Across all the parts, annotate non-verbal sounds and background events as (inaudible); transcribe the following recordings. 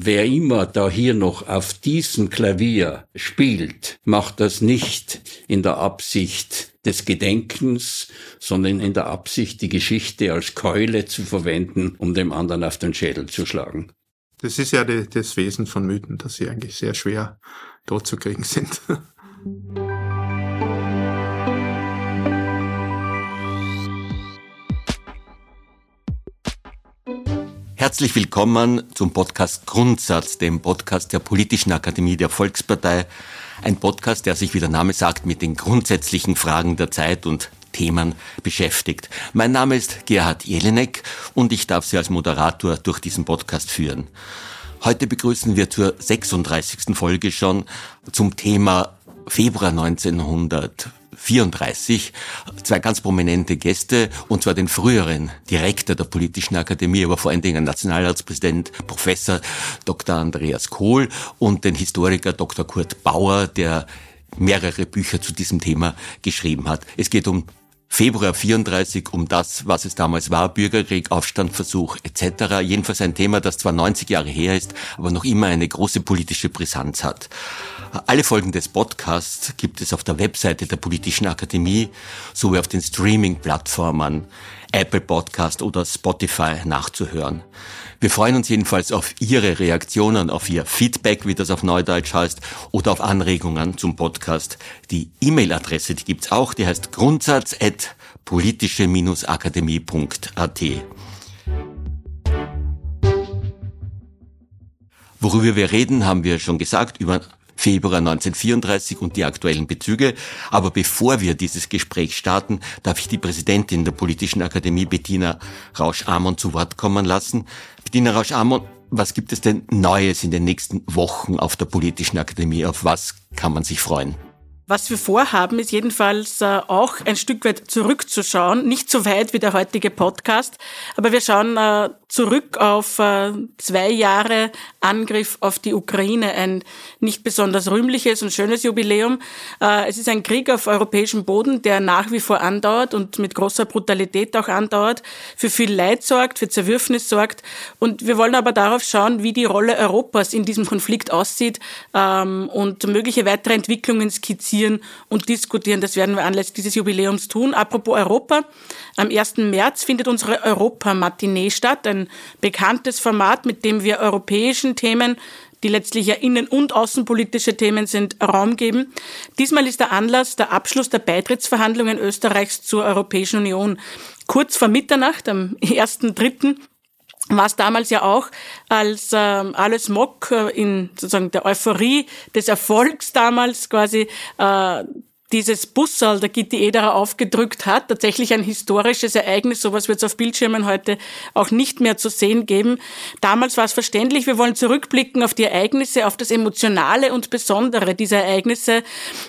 wer immer da hier noch auf diesem Klavier spielt, macht das nicht in der Absicht des Gedenkens, sondern in der Absicht, die Geschichte als Keule zu verwenden, um dem anderen auf den Schädel zu schlagen. Das ist ja die, das Wesen von Mythen, dass sie eigentlich sehr schwer dort zu kriegen sind. (laughs) Herzlich willkommen zum Podcast Grundsatz, dem Podcast der Politischen Akademie der Volkspartei. Ein Podcast, der sich, wie der Name sagt, mit den grundsätzlichen Fragen der Zeit und Themen beschäftigt. Mein Name ist Gerhard Jelinek und ich darf Sie als Moderator durch diesen Podcast führen. Heute begrüßen wir zur 36. Folge schon zum Thema Februar 1900 34 zwei ganz prominente Gäste, und zwar den früheren Direktor der Politischen Akademie, aber vor allen Dingen Nationalratspräsident Professor Dr. Andreas Kohl und den Historiker Dr. Kurt Bauer, der mehrere Bücher zu diesem Thema geschrieben hat. Es geht um Februar 34 um das, was es damals war, Bürgerkrieg, Aufstandversuch etc. Jedenfalls ein Thema, das zwar 90 Jahre her ist, aber noch immer eine große politische Brisanz hat. Alle Folgen des Podcasts gibt es auf der Webseite der Politischen Akademie sowie auf den Streaming-Plattformen Apple Podcast oder Spotify nachzuhören. Wir freuen uns jedenfalls auf Ihre Reaktionen, auf Ihr Feedback, wie das auf Neudeutsch heißt, oder auf Anregungen zum Podcast. Die E-Mail-Adresse, die gibt's auch, die heißt grundsatz.politische-akademie.at. Worüber wir reden, haben wir schon gesagt, über Februar 1934 und die aktuellen Bezüge. Aber bevor wir dieses Gespräch starten, darf ich die Präsidentin der Politischen Akademie, Bettina Rausch-Amon, zu Wort kommen lassen. Bettina Rausch-Amon, was gibt es denn Neues in den nächsten Wochen auf der Politischen Akademie? Auf was kann man sich freuen? Was wir vorhaben, ist jedenfalls äh, auch ein Stück weit zurückzuschauen. Nicht so weit wie der heutige Podcast, aber wir schauen äh, zurück auf äh, zwei Jahre Angriff auf die Ukraine, ein nicht besonders rühmliches und schönes Jubiläum. Äh, es ist ein Krieg auf europäischem Boden, der nach wie vor andauert und mit großer Brutalität auch andauert, für viel Leid sorgt, für Zerwürfnis sorgt. Und wir wollen aber darauf schauen, wie die Rolle Europas in diesem Konflikt aussieht ähm, und mögliche weitere Entwicklungen skizzieren und diskutieren. Das werden wir anlässlich dieses Jubiläums tun. Apropos Europa, am 1. März findet unsere Europa-Matinee statt, ein bekanntes Format, mit dem wir europäischen Themen die letztlich ja innen- und außenpolitische Themen sind, Raum geben. Diesmal ist der Anlass der Abschluss der Beitrittsverhandlungen Österreichs zur Europäischen Union. Kurz vor Mitternacht, am 1.3., war es damals ja auch, als ähm, alles Mock äh, in sozusagen der Euphorie des Erfolgs damals quasi äh, dieses Bussal der Gitti Ederer aufgedrückt hat. Tatsächlich ein historisches Ereignis. Sowas wird es auf Bildschirmen heute auch nicht mehr zu sehen geben. Damals war es verständlich. Wir wollen zurückblicken auf die Ereignisse, auf das Emotionale und Besondere dieser Ereignisse,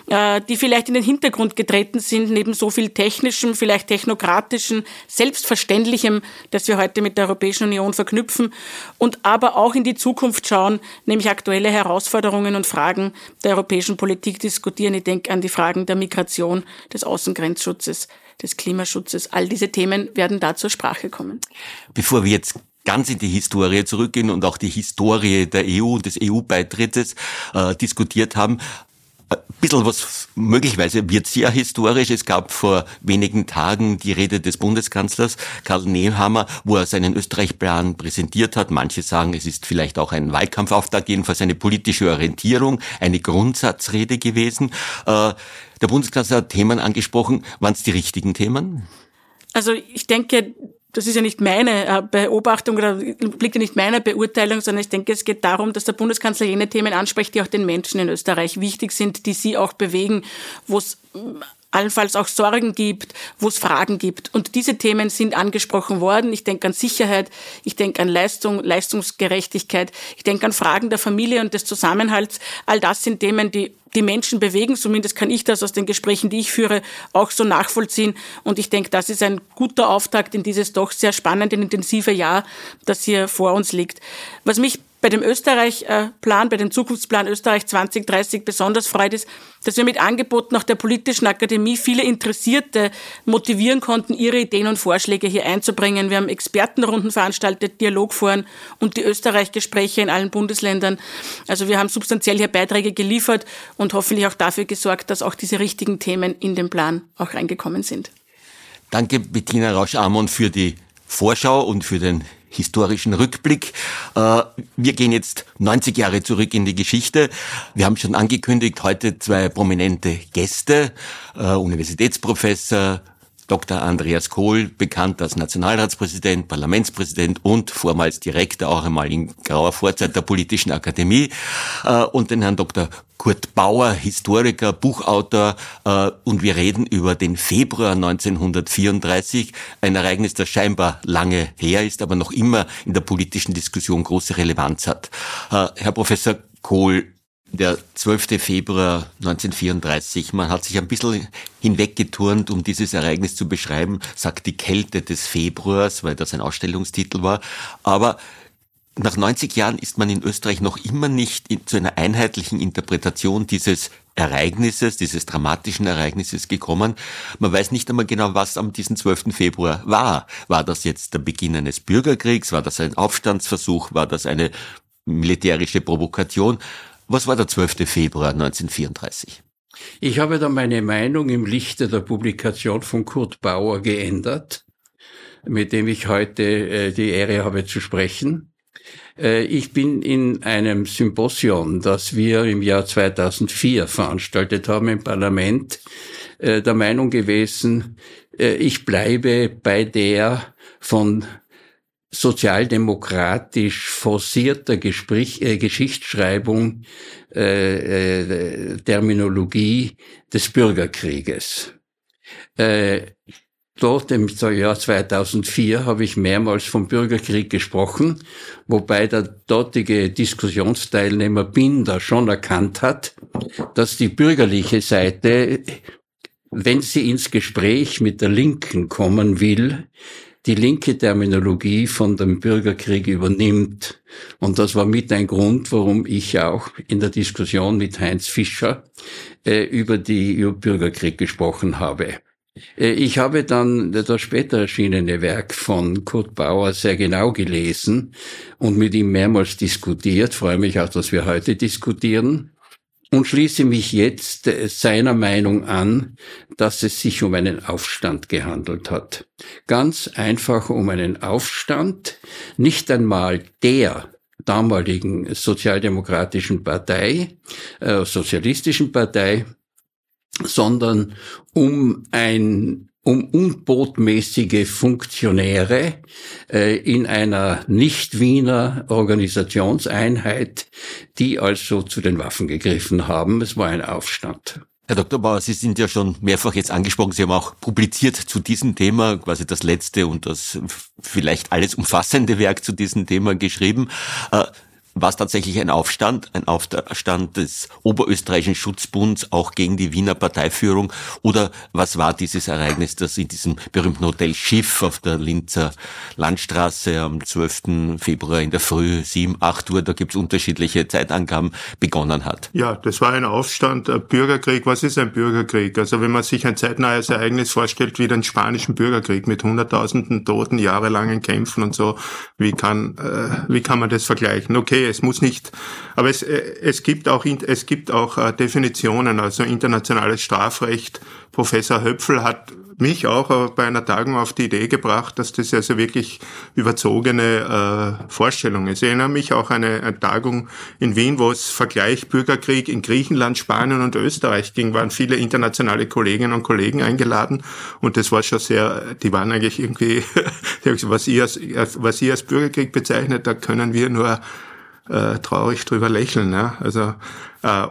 äh, die vielleicht in den Hintergrund getreten sind, neben so viel technischem, vielleicht technokratischen, selbstverständlichem, das wir heute mit der Europäischen Union verknüpfen und aber auch in die Zukunft schauen, nämlich aktuelle Herausforderungen und Fragen der europäischen Politik diskutieren. Ich denke an die Fragen der Migration, des Außengrenzschutzes, des Klimaschutzes. All diese Themen werden da zur Sprache kommen. Bevor wir jetzt ganz in die Historie zurückgehen und auch die Historie der EU und des EU-Beitrittes äh, diskutiert haben, bisschen was, möglicherweise wird sehr historisch. Es gab vor wenigen Tagen die Rede des Bundeskanzlers Karl Nehammer, wo er seinen Österreich-Plan präsentiert hat. Manche sagen, es ist vielleicht auch ein Wahlkampfauftakt, jedenfalls eine politische Orientierung, eine Grundsatzrede gewesen. Äh, der Bundeskanzler hat Themen angesprochen. Waren es die richtigen Themen? Also ich denke, das ist ja nicht meine äh, Beobachtung oder liegt ja nicht meiner Beurteilung, sondern ich denke, es geht darum, dass der Bundeskanzler jene Themen anspricht, die auch den Menschen in Österreich wichtig sind, die sie auch bewegen, wo es allenfalls auch Sorgen gibt, wo es Fragen gibt. Und diese Themen sind angesprochen worden. Ich denke an Sicherheit, ich denke an Leistung, Leistungsgerechtigkeit, ich denke an Fragen der Familie und des Zusammenhalts. All das sind Themen, die die Menschen bewegen. Zumindest kann ich das aus den Gesprächen, die ich führe, auch so nachvollziehen. Und ich denke, das ist ein guter Auftakt in dieses doch sehr spannende, intensive Jahr, das hier vor uns liegt. Was mich bei dem Österreich-Plan, bei dem Zukunftsplan Österreich 2030 besonders freut, ist, dass wir mit Angeboten nach der Politischen Akademie viele Interessierte motivieren konnten, ihre Ideen und Vorschläge hier einzubringen. Wir haben Expertenrunden veranstaltet, Dialogforen und die Österreich-Gespräche in allen Bundesländern. Also wir haben substanziell hier Beiträge geliefert und hoffentlich auch dafür gesorgt, dass auch diese richtigen Themen in den Plan auch reingekommen sind. Danke, Bettina Rausch-Amon, für die Vorschau und für den historischen Rückblick. Äh, wir gehen jetzt 90 Jahre zurück in die Geschichte. Wir haben schon angekündigt, heute zwei prominente Gäste, äh, Universitätsprofessor Dr. Andreas Kohl, bekannt als Nationalratspräsident, Parlamentspräsident und vormals Direktor auch einmal in grauer Vorzeit der Politischen Akademie äh, und den Herrn Dr. Kurt Bauer, Historiker, Buchautor äh, und wir reden über den Februar 1934, ein Ereignis, das scheinbar lange her ist, aber noch immer in der politischen Diskussion große Relevanz hat. Äh, Herr Professor Kohl, der 12. Februar 1934, man hat sich ein bisschen hinweggeturnt, um dieses Ereignis zu beschreiben, sagt die Kälte des Februars, weil das ein Ausstellungstitel war. Aber nach 90 Jahren ist man in Österreich noch immer nicht zu einer einheitlichen Interpretation dieses Ereignisses, dieses dramatischen Ereignisses gekommen. Man weiß nicht einmal genau, was am diesen 12. Februar war. War das jetzt der Beginn eines Bürgerkriegs? War das ein Aufstandsversuch? War das eine militärische Provokation? Was war der 12. Februar 1934? Ich habe da meine Meinung im Lichte der Publikation von Kurt Bauer geändert, mit dem ich heute äh, die Ehre habe zu sprechen. Äh, ich bin in einem Symposion, das wir im Jahr 2004 veranstaltet haben im Parlament, äh, der Meinung gewesen, ich bleibe bei der von sozialdemokratisch forcierter Gespräch, äh, Geschichtsschreibung äh, äh, Terminologie des Bürgerkrieges. Äh, dort im Jahr 2004 habe ich mehrmals vom Bürgerkrieg gesprochen, wobei der dortige Diskussionsteilnehmer Binder schon erkannt hat, dass die bürgerliche Seite, wenn sie ins Gespräch mit der Linken kommen will, die linke Terminologie von dem Bürgerkrieg übernimmt. Und das war mit ein Grund, warum ich auch in der Diskussion mit Heinz Fischer äh, über die über Bürgerkrieg gesprochen habe. Äh, ich habe dann das später erschienene Werk von Kurt Bauer sehr genau gelesen und mit ihm mehrmals diskutiert. freue mich auch, dass wir heute diskutieren und schließe mich jetzt äh, seiner Meinung an, dass es sich um einen Aufstand gehandelt hat. Ganz einfach um einen Aufstand, nicht einmal der damaligen sozialdemokratischen Partei, äh, sozialistischen Partei, sondern um ein um unbotmäßige Funktionäre äh, in einer Nicht-Wiener Organisationseinheit, die also zu den Waffen gegriffen haben. Es war ein Aufstand. Herr Dr. Bauer, Sie sind ja schon mehrfach jetzt angesprochen. Sie haben auch publiziert zu diesem Thema, quasi das letzte und das vielleicht alles umfassende Werk zu diesem Thema geschrieben. Äh, war es tatsächlich ein Aufstand, ein Aufstand des Oberösterreichischen Schutzbunds auch gegen die Wiener Parteiführung? Oder was war dieses Ereignis, das in diesem berühmten Hotel Schiff auf der Linzer Landstraße am 12. Februar in der Früh, 7, 8 Uhr, da gibt es unterschiedliche Zeitangaben, begonnen hat? Ja, das war ein Aufstand, ein Bürgerkrieg. Was ist ein Bürgerkrieg? Also wenn man sich ein zeitnahes Ereignis vorstellt wie den spanischen Bürgerkrieg mit hunderttausenden Toten, jahrelangen Kämpfen und so, wie kann, äh, wie kann man das vergleichen? Okay, es muss nicht, aber es, äh, es gibt auch, es gibt auch äh, Definitionen, also internationales Strafrecht. Professor Höpfel hat mich auch äh, bei einer Tagung auf die Idee gebracht, dass das also wirklich überzogene äh, Vorstellung ist. Ich erinnere mich auch an eine, eine Tagung in Wien, wo es Vergleich Bürgerkrieg in Griechenland, Spanien und Österreich ging, waren viele internationale Kolleginnen und Kollegen eingeladen und das war schon sehr, die waren eigentlich irgendwie, (laughs) was ihr als, was ihr als Bürgerkrieg bezeichnet, da können wir nur äh, traurig drüber lächeln. Ja? Also äh,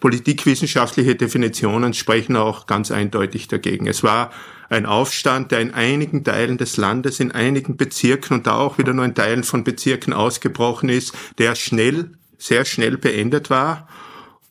politikwissenschaftliche Definitionen sprechen auch ganz eindeutig dagegen. Es war ein Aufstand, der in einigen Teilen des Landes, in einigen Bezirken und da auch wieder nur in Teilen von Bezirken ausgebrochen ist, der schnell, sehr schnell beendet war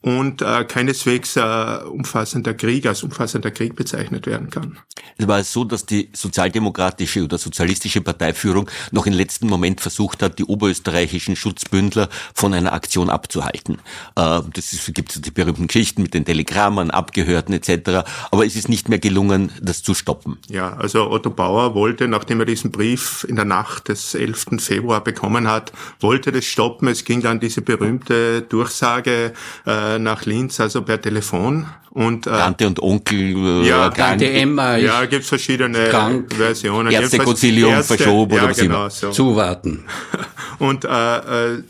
und äh, keineswegs äh, umfassender Krieg als umfassender Krieg bezeichnet werden kann. Es war so, dass die sozialdemokratische oder sozialistische Parteiführung noch im letzten Moment versucht hat, die oberösterreichischen Schutzbündler von einer Aktion abzuhalten. Äh, das gibt die berühmten Geschichten mit den Telegrammen, Abgehörten etc. Aber es ist nicht mehr gelungen, das zu stoppen. Ja, also Otto Bauer wollte, nachdem er diesen Brief in der Nacht des 11. Februar bekommen hat, wollte das stoppen. Es ging dann diese berühmte Durchsage äh, nach Linz, also per Telefon. Und, äh, Tante und Onkel, äh, ja, Tante Emma. Ja, gibt's verschiedene krank, Versionen. Ärztekonzilium verschoben ja, oder was genau, immer. So. Zuwarten. (laughs) Und äh, äh,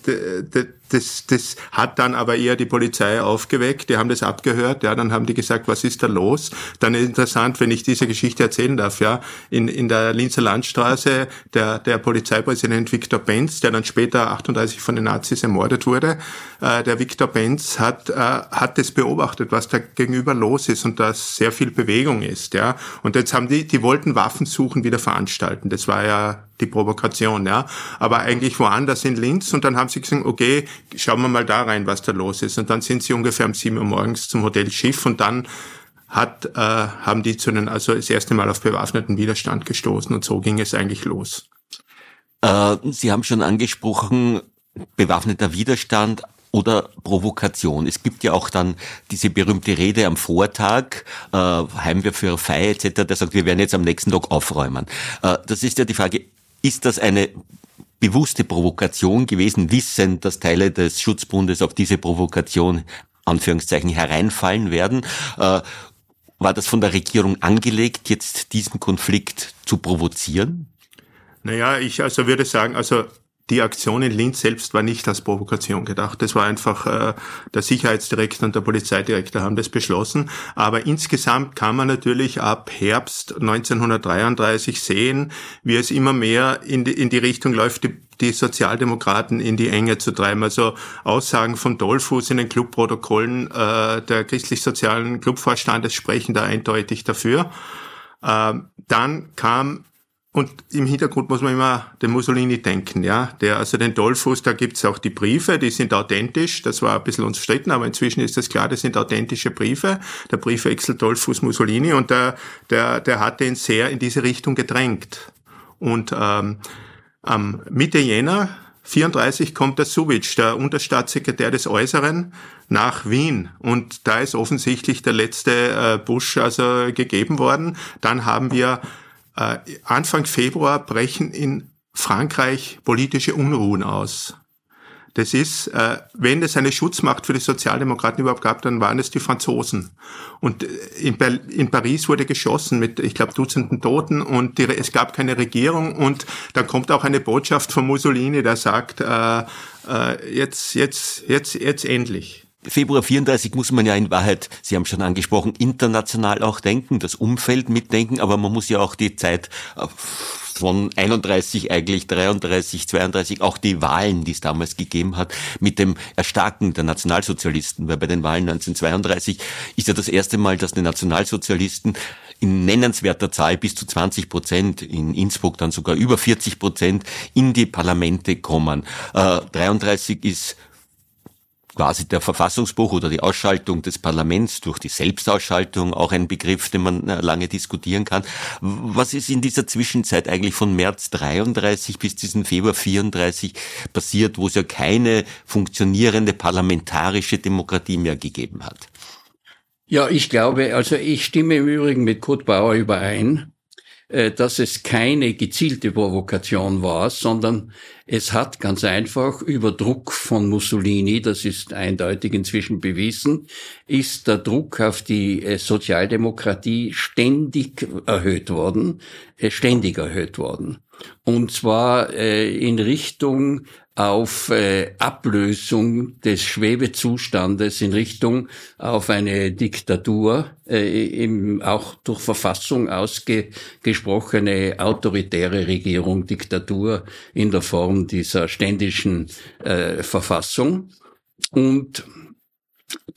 das, das hat dann aber eher die Polizei aufgeweckt, die haben das abgehört, ja, dann haben die gesagt, was ist da los? Dann ist interessant, wenn ich diese Geschichte erzählen darf, ja, in, in der Linzer Landstraße, der, der Polizeipräsident Viktor Benz, der dann später 38 von den Nazis ermordet wurde, äh, der Viktor Benz hat, äh, hat das beobachtet, was da gegenüber los ist und dass sehr viel Bewegung ist, ja. Und jetzt haben die, die wollten Waffen suchen wieder veranstalten. Das war ja die Provokation, ja. Aber eigentlich woanders in Linz und dann haben sie gesagt, okay, schauen wir mal da rein, was da los ist. Und dann sind sie ungefähr um sieben Uhr morgens zum Hotel Schiff und dann hat, äh, haben die zu den, also das erste Mal auf bewaffneten Widerstand gestoßen und so ging es eigentlich los. Äh, sie haben schon angesprochen, bewaffneter Widerstand, oder Provokation. Es gibt ja auch dann diese berühmte Rede am Vortag, äh, Heimwehr für Feier etc., der sagt, wir werden jetzt am nächsten Tag aufräumen. Äh, das ist ja die Frage, ist das eine bewusste Provokation gewesen, wissend, dass Teile des Schutzbundes auf diese Provokation Anführungszeichen hereinfallen werden? Äh, war das von der Regierung angelegt, jetzt diesen Konflikt zu provozieren? Naja, ich also würde sagen, also die Aktion in Linz selbst war nicht als Provokation gedacht. Das war einfach, äh, der Sicherheitsdirektor und der Polizeidirektor haben das beschlossen. Aber insgesamt kann man natürlich ab Herbst 1933 sehen, wie es immer mehr in die, in die Richtung läuft, die, die Sozialdemokraten in die Enge zu treiben. Also Aussagen von Dollfuß in den Clubprotokollen äh, der christlich-sozialen Clubvorstandes sprechen da eindeutig dafür. Äh, dann kam und im Hintergrund muss man immer den Mussolini denken, ja. Der, also den Dollfuß, da gibt's auch die Briefe, die sind authentisch. Das war ein bisschen umstritten, aber inzwischen ist das klar, das sind authentische Briefe. Der Briefwechsel Dollfuß Mussolini und der, der, der hat den sehr in diese Richtung gedrängt. Und ähm, am Mitte Jänner 34 kommt der Suvic, der Unterstaatssekretär des Äußeren, nach Wien. Und da ist offensichtlich der letzte äh, Bush also gegeben worden. Dann haben wir äh, Anfang Februar brechen in Frankreich politische Unruhen aus. Das ist, äh, wenn es eine Schutzmacht für die Sozialdemokraten überhaupt gab, dann waren es die Franzosen. Und äh, in, in Paris wurde geschossen mit, ich glaube, Dutzenden Toten und die, es gab keine Regierung. Und dann kommt auch eine Botschaft von Mussolini, der sagt, äh, äh, jetzt, jetzt, jetzt, jetzt endlich. Februar 34 muss man ja in Wahrheit, Sie haben schon angesprochen, international auch denken, das Umfeld mitdenken, aber man muss ja auch die Zeit äh, von 31 eigentlich 33, 32, auch die Wahlen, die es damals gegeben hat, mit dem Erstarken der Nationalsozialisten, weil bei den Wahlen 1932 ist ja das erste Mal, dass die Nationalsozialisten in nennenswerter Zahl bis zu 20 Prozent, in Innsbruck dann sogar über 40 Prozent in die Parlamente kommen. Äh, 33 ist quasi der Verfassungsbruch oder die Ausschaltung des Parlaments durch die Selbstausschaltung auch ein Begriff, den man äh, lange diskutieren kann. Was ist in dieser Zwischenzeit eigentlich von März 33 bis diesen Februar 34 passiert, wo es ja keine funktionierende parlamentarische Demokratie mehr gegeben hat? Ja, ich glaube, also ich stimme im Übrigen mit Kurt Bauer überein, dass es keine gezielte Provokation war, sondern es hat ganz einfach über Druck von Mussolini, das ist eindeutig inzwischen bewiesen, ist der Druck auf die äh, Sozialdemokratie ständig erhöht worden, äh, ständig erhöht worden. Und zwar in Richtung auf äh, Ablösung des Schwebezustandes in Richtung auf eine Diktatur, äh, im, auch durch Verfassung ausgesprochene autoritäre Regierung, Diktatur in der Form dieser ständischen äh, Verfassung. Und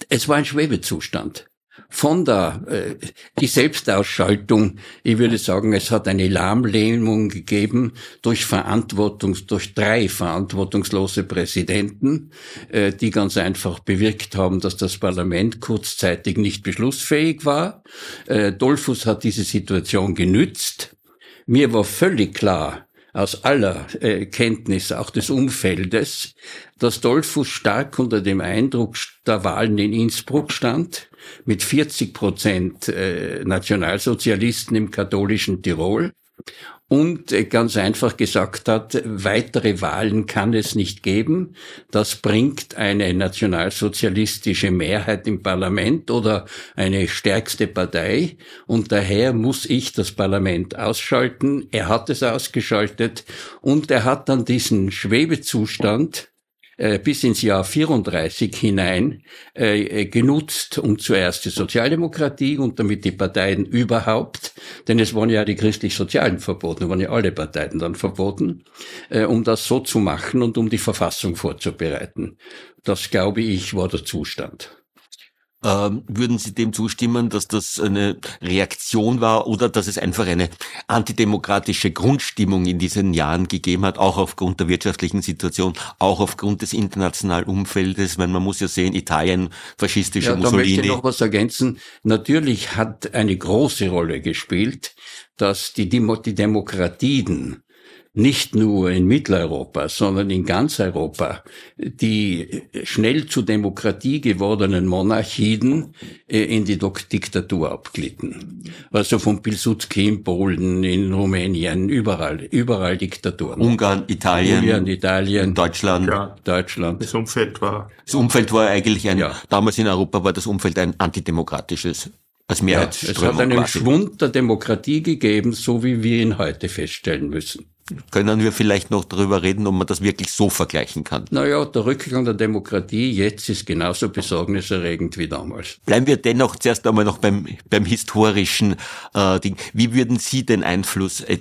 es war ein Schwebezustand. Von der äh, die Selbstausschaltung, ich würde sagen, es hat eine Lahmlähmung gegeben durch Verantwortungs durch drei verantwortungslose Präsidenten, äh, die ganz einfach bewirkt haben, dass das Parlament kurzzeitig nicht beschlussfähig war. Äh, Dollfuss hat diese Situation genützt. Mir war völlig klar, aus aller äh, Kenntnis auch des Umfeldes, dass Dollfuß stark unter dem Eindruck der Wahlen in Innsbruck stand, mit 40 Prozent äh, Nationalsozialisten im katholischen Tirol und äh, ganz einfach gesagt hat, weitere Wahlen kann es nicht geben. Das bringt eine nationalsozialistische Mehrheit im Parlament oder eine stärkste Partei und daher muss ich das Parlament ausschalten. Er hat es ausgeschaltet und er hat dann diesen Schwebezustand bis ins Jahr 34 hinein äh, äh, genutzt, um zuerst die Sozialdemokratie und damit die Parteien überhaupt, denn es waren ja die christlich-sozialen verboten, waren ja alle Parteien dann verboten, äh, um das so zu machen und um die Verfassung vorzubereiten. Das, glaube ich, war der Zustand. Ähm, würden Sie dem zustimmen, dass das eine Reaktion war oder dass es einfach eine antidemokratische Grundstimmung in diesen Jahren gegeben hat, auch aufgrund der wirtschaftlichen Situation, auch aufgrund des internationalen Umfeldes? Weil man muss ja sehen, Italien, faschistische ja, Mussolini. Da möchte ich noch was ergänzen. Natürlich hat eine große Rolle gespielt, dass die, die Demokratien nicht nur in Mitteleuropa, sondern in ganz Europa die schnell zu Demokratie gewordenen Monarchien äh, in die Diktatur abglitten. Also von Pilsudski in Polen, in Rumänien, überall, überall Diktaturen. Ungarn, Italien, Ungarn, Italien, Deutschland. Ja, Deutschland. Das Umfeld war. Das Umfeld war eigentlich ein, ja. damals in Europa war das Umfeld ein antidemokratisches als Mehrheitsströmung. Ja, es hat einen quasi. Schwund der Demokratie gegeben, so wie wir ihn heute feststellen müssen können wir vielleicht noch darüber reden, ob man das wirklich so vergleichen kann. Naja, der Rückgang der Demokratie jetzt ist genauso besorgniserregend wie damals. Bleiben wir dennoch zuerst einmal noch beim, beim historischen äh, Ding. Wie würden Sie den Einfluss äh,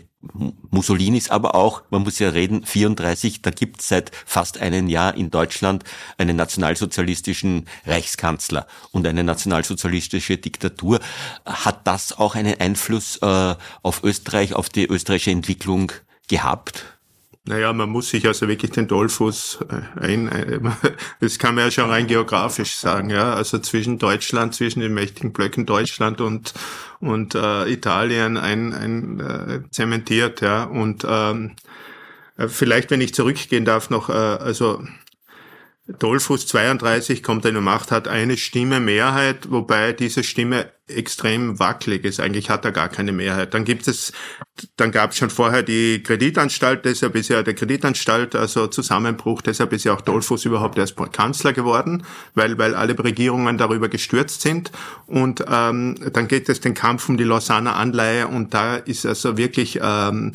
Mussolinis, aber auch, man muss ja reden, 34, da gibt es seit fast einem Jahr in Deutschland einen nationalsozialistischen Reichskanzler und eine nationalsozialistische Diktatur. Hat das auch einen Einfluss äh, auf Österreich, auf die österreichische Entwicklung gehabt? Naja, man muss sich also wirklich den Dollfuß äh, ein, äh, (laughs) das kann man ja schon rein geografisch sagen, ja. Also zwischen Deutschland, zwischen den mächtigen Blöcken Deutschland und, und äh, Italien ein, ein äh, zementiert, ja. Und ähm, äh, vielleicht, wenn ich zurückgehen darf, noch, äh, also Dollfuß 32 kommt in die Macht, hat eine Stimme Mehrheit, wobei diese Stimme extrem wackelig ist. Eigentlich hat er gar keine Mehrheit. Dann gibt es, dann gab es schon vorher die Kreditanstalt, deshalb ist ja der Kreditanstalt, also Zusammenbruch, deshalb ist ja auch Dollfuß überhaupt erst Kanzler geworden, weil, weil alle Regierungen darüber gestürzt sind. Und ähm, dann geht es den Kampf um die Lausanner Anleihe und da ist also wirklich ähm,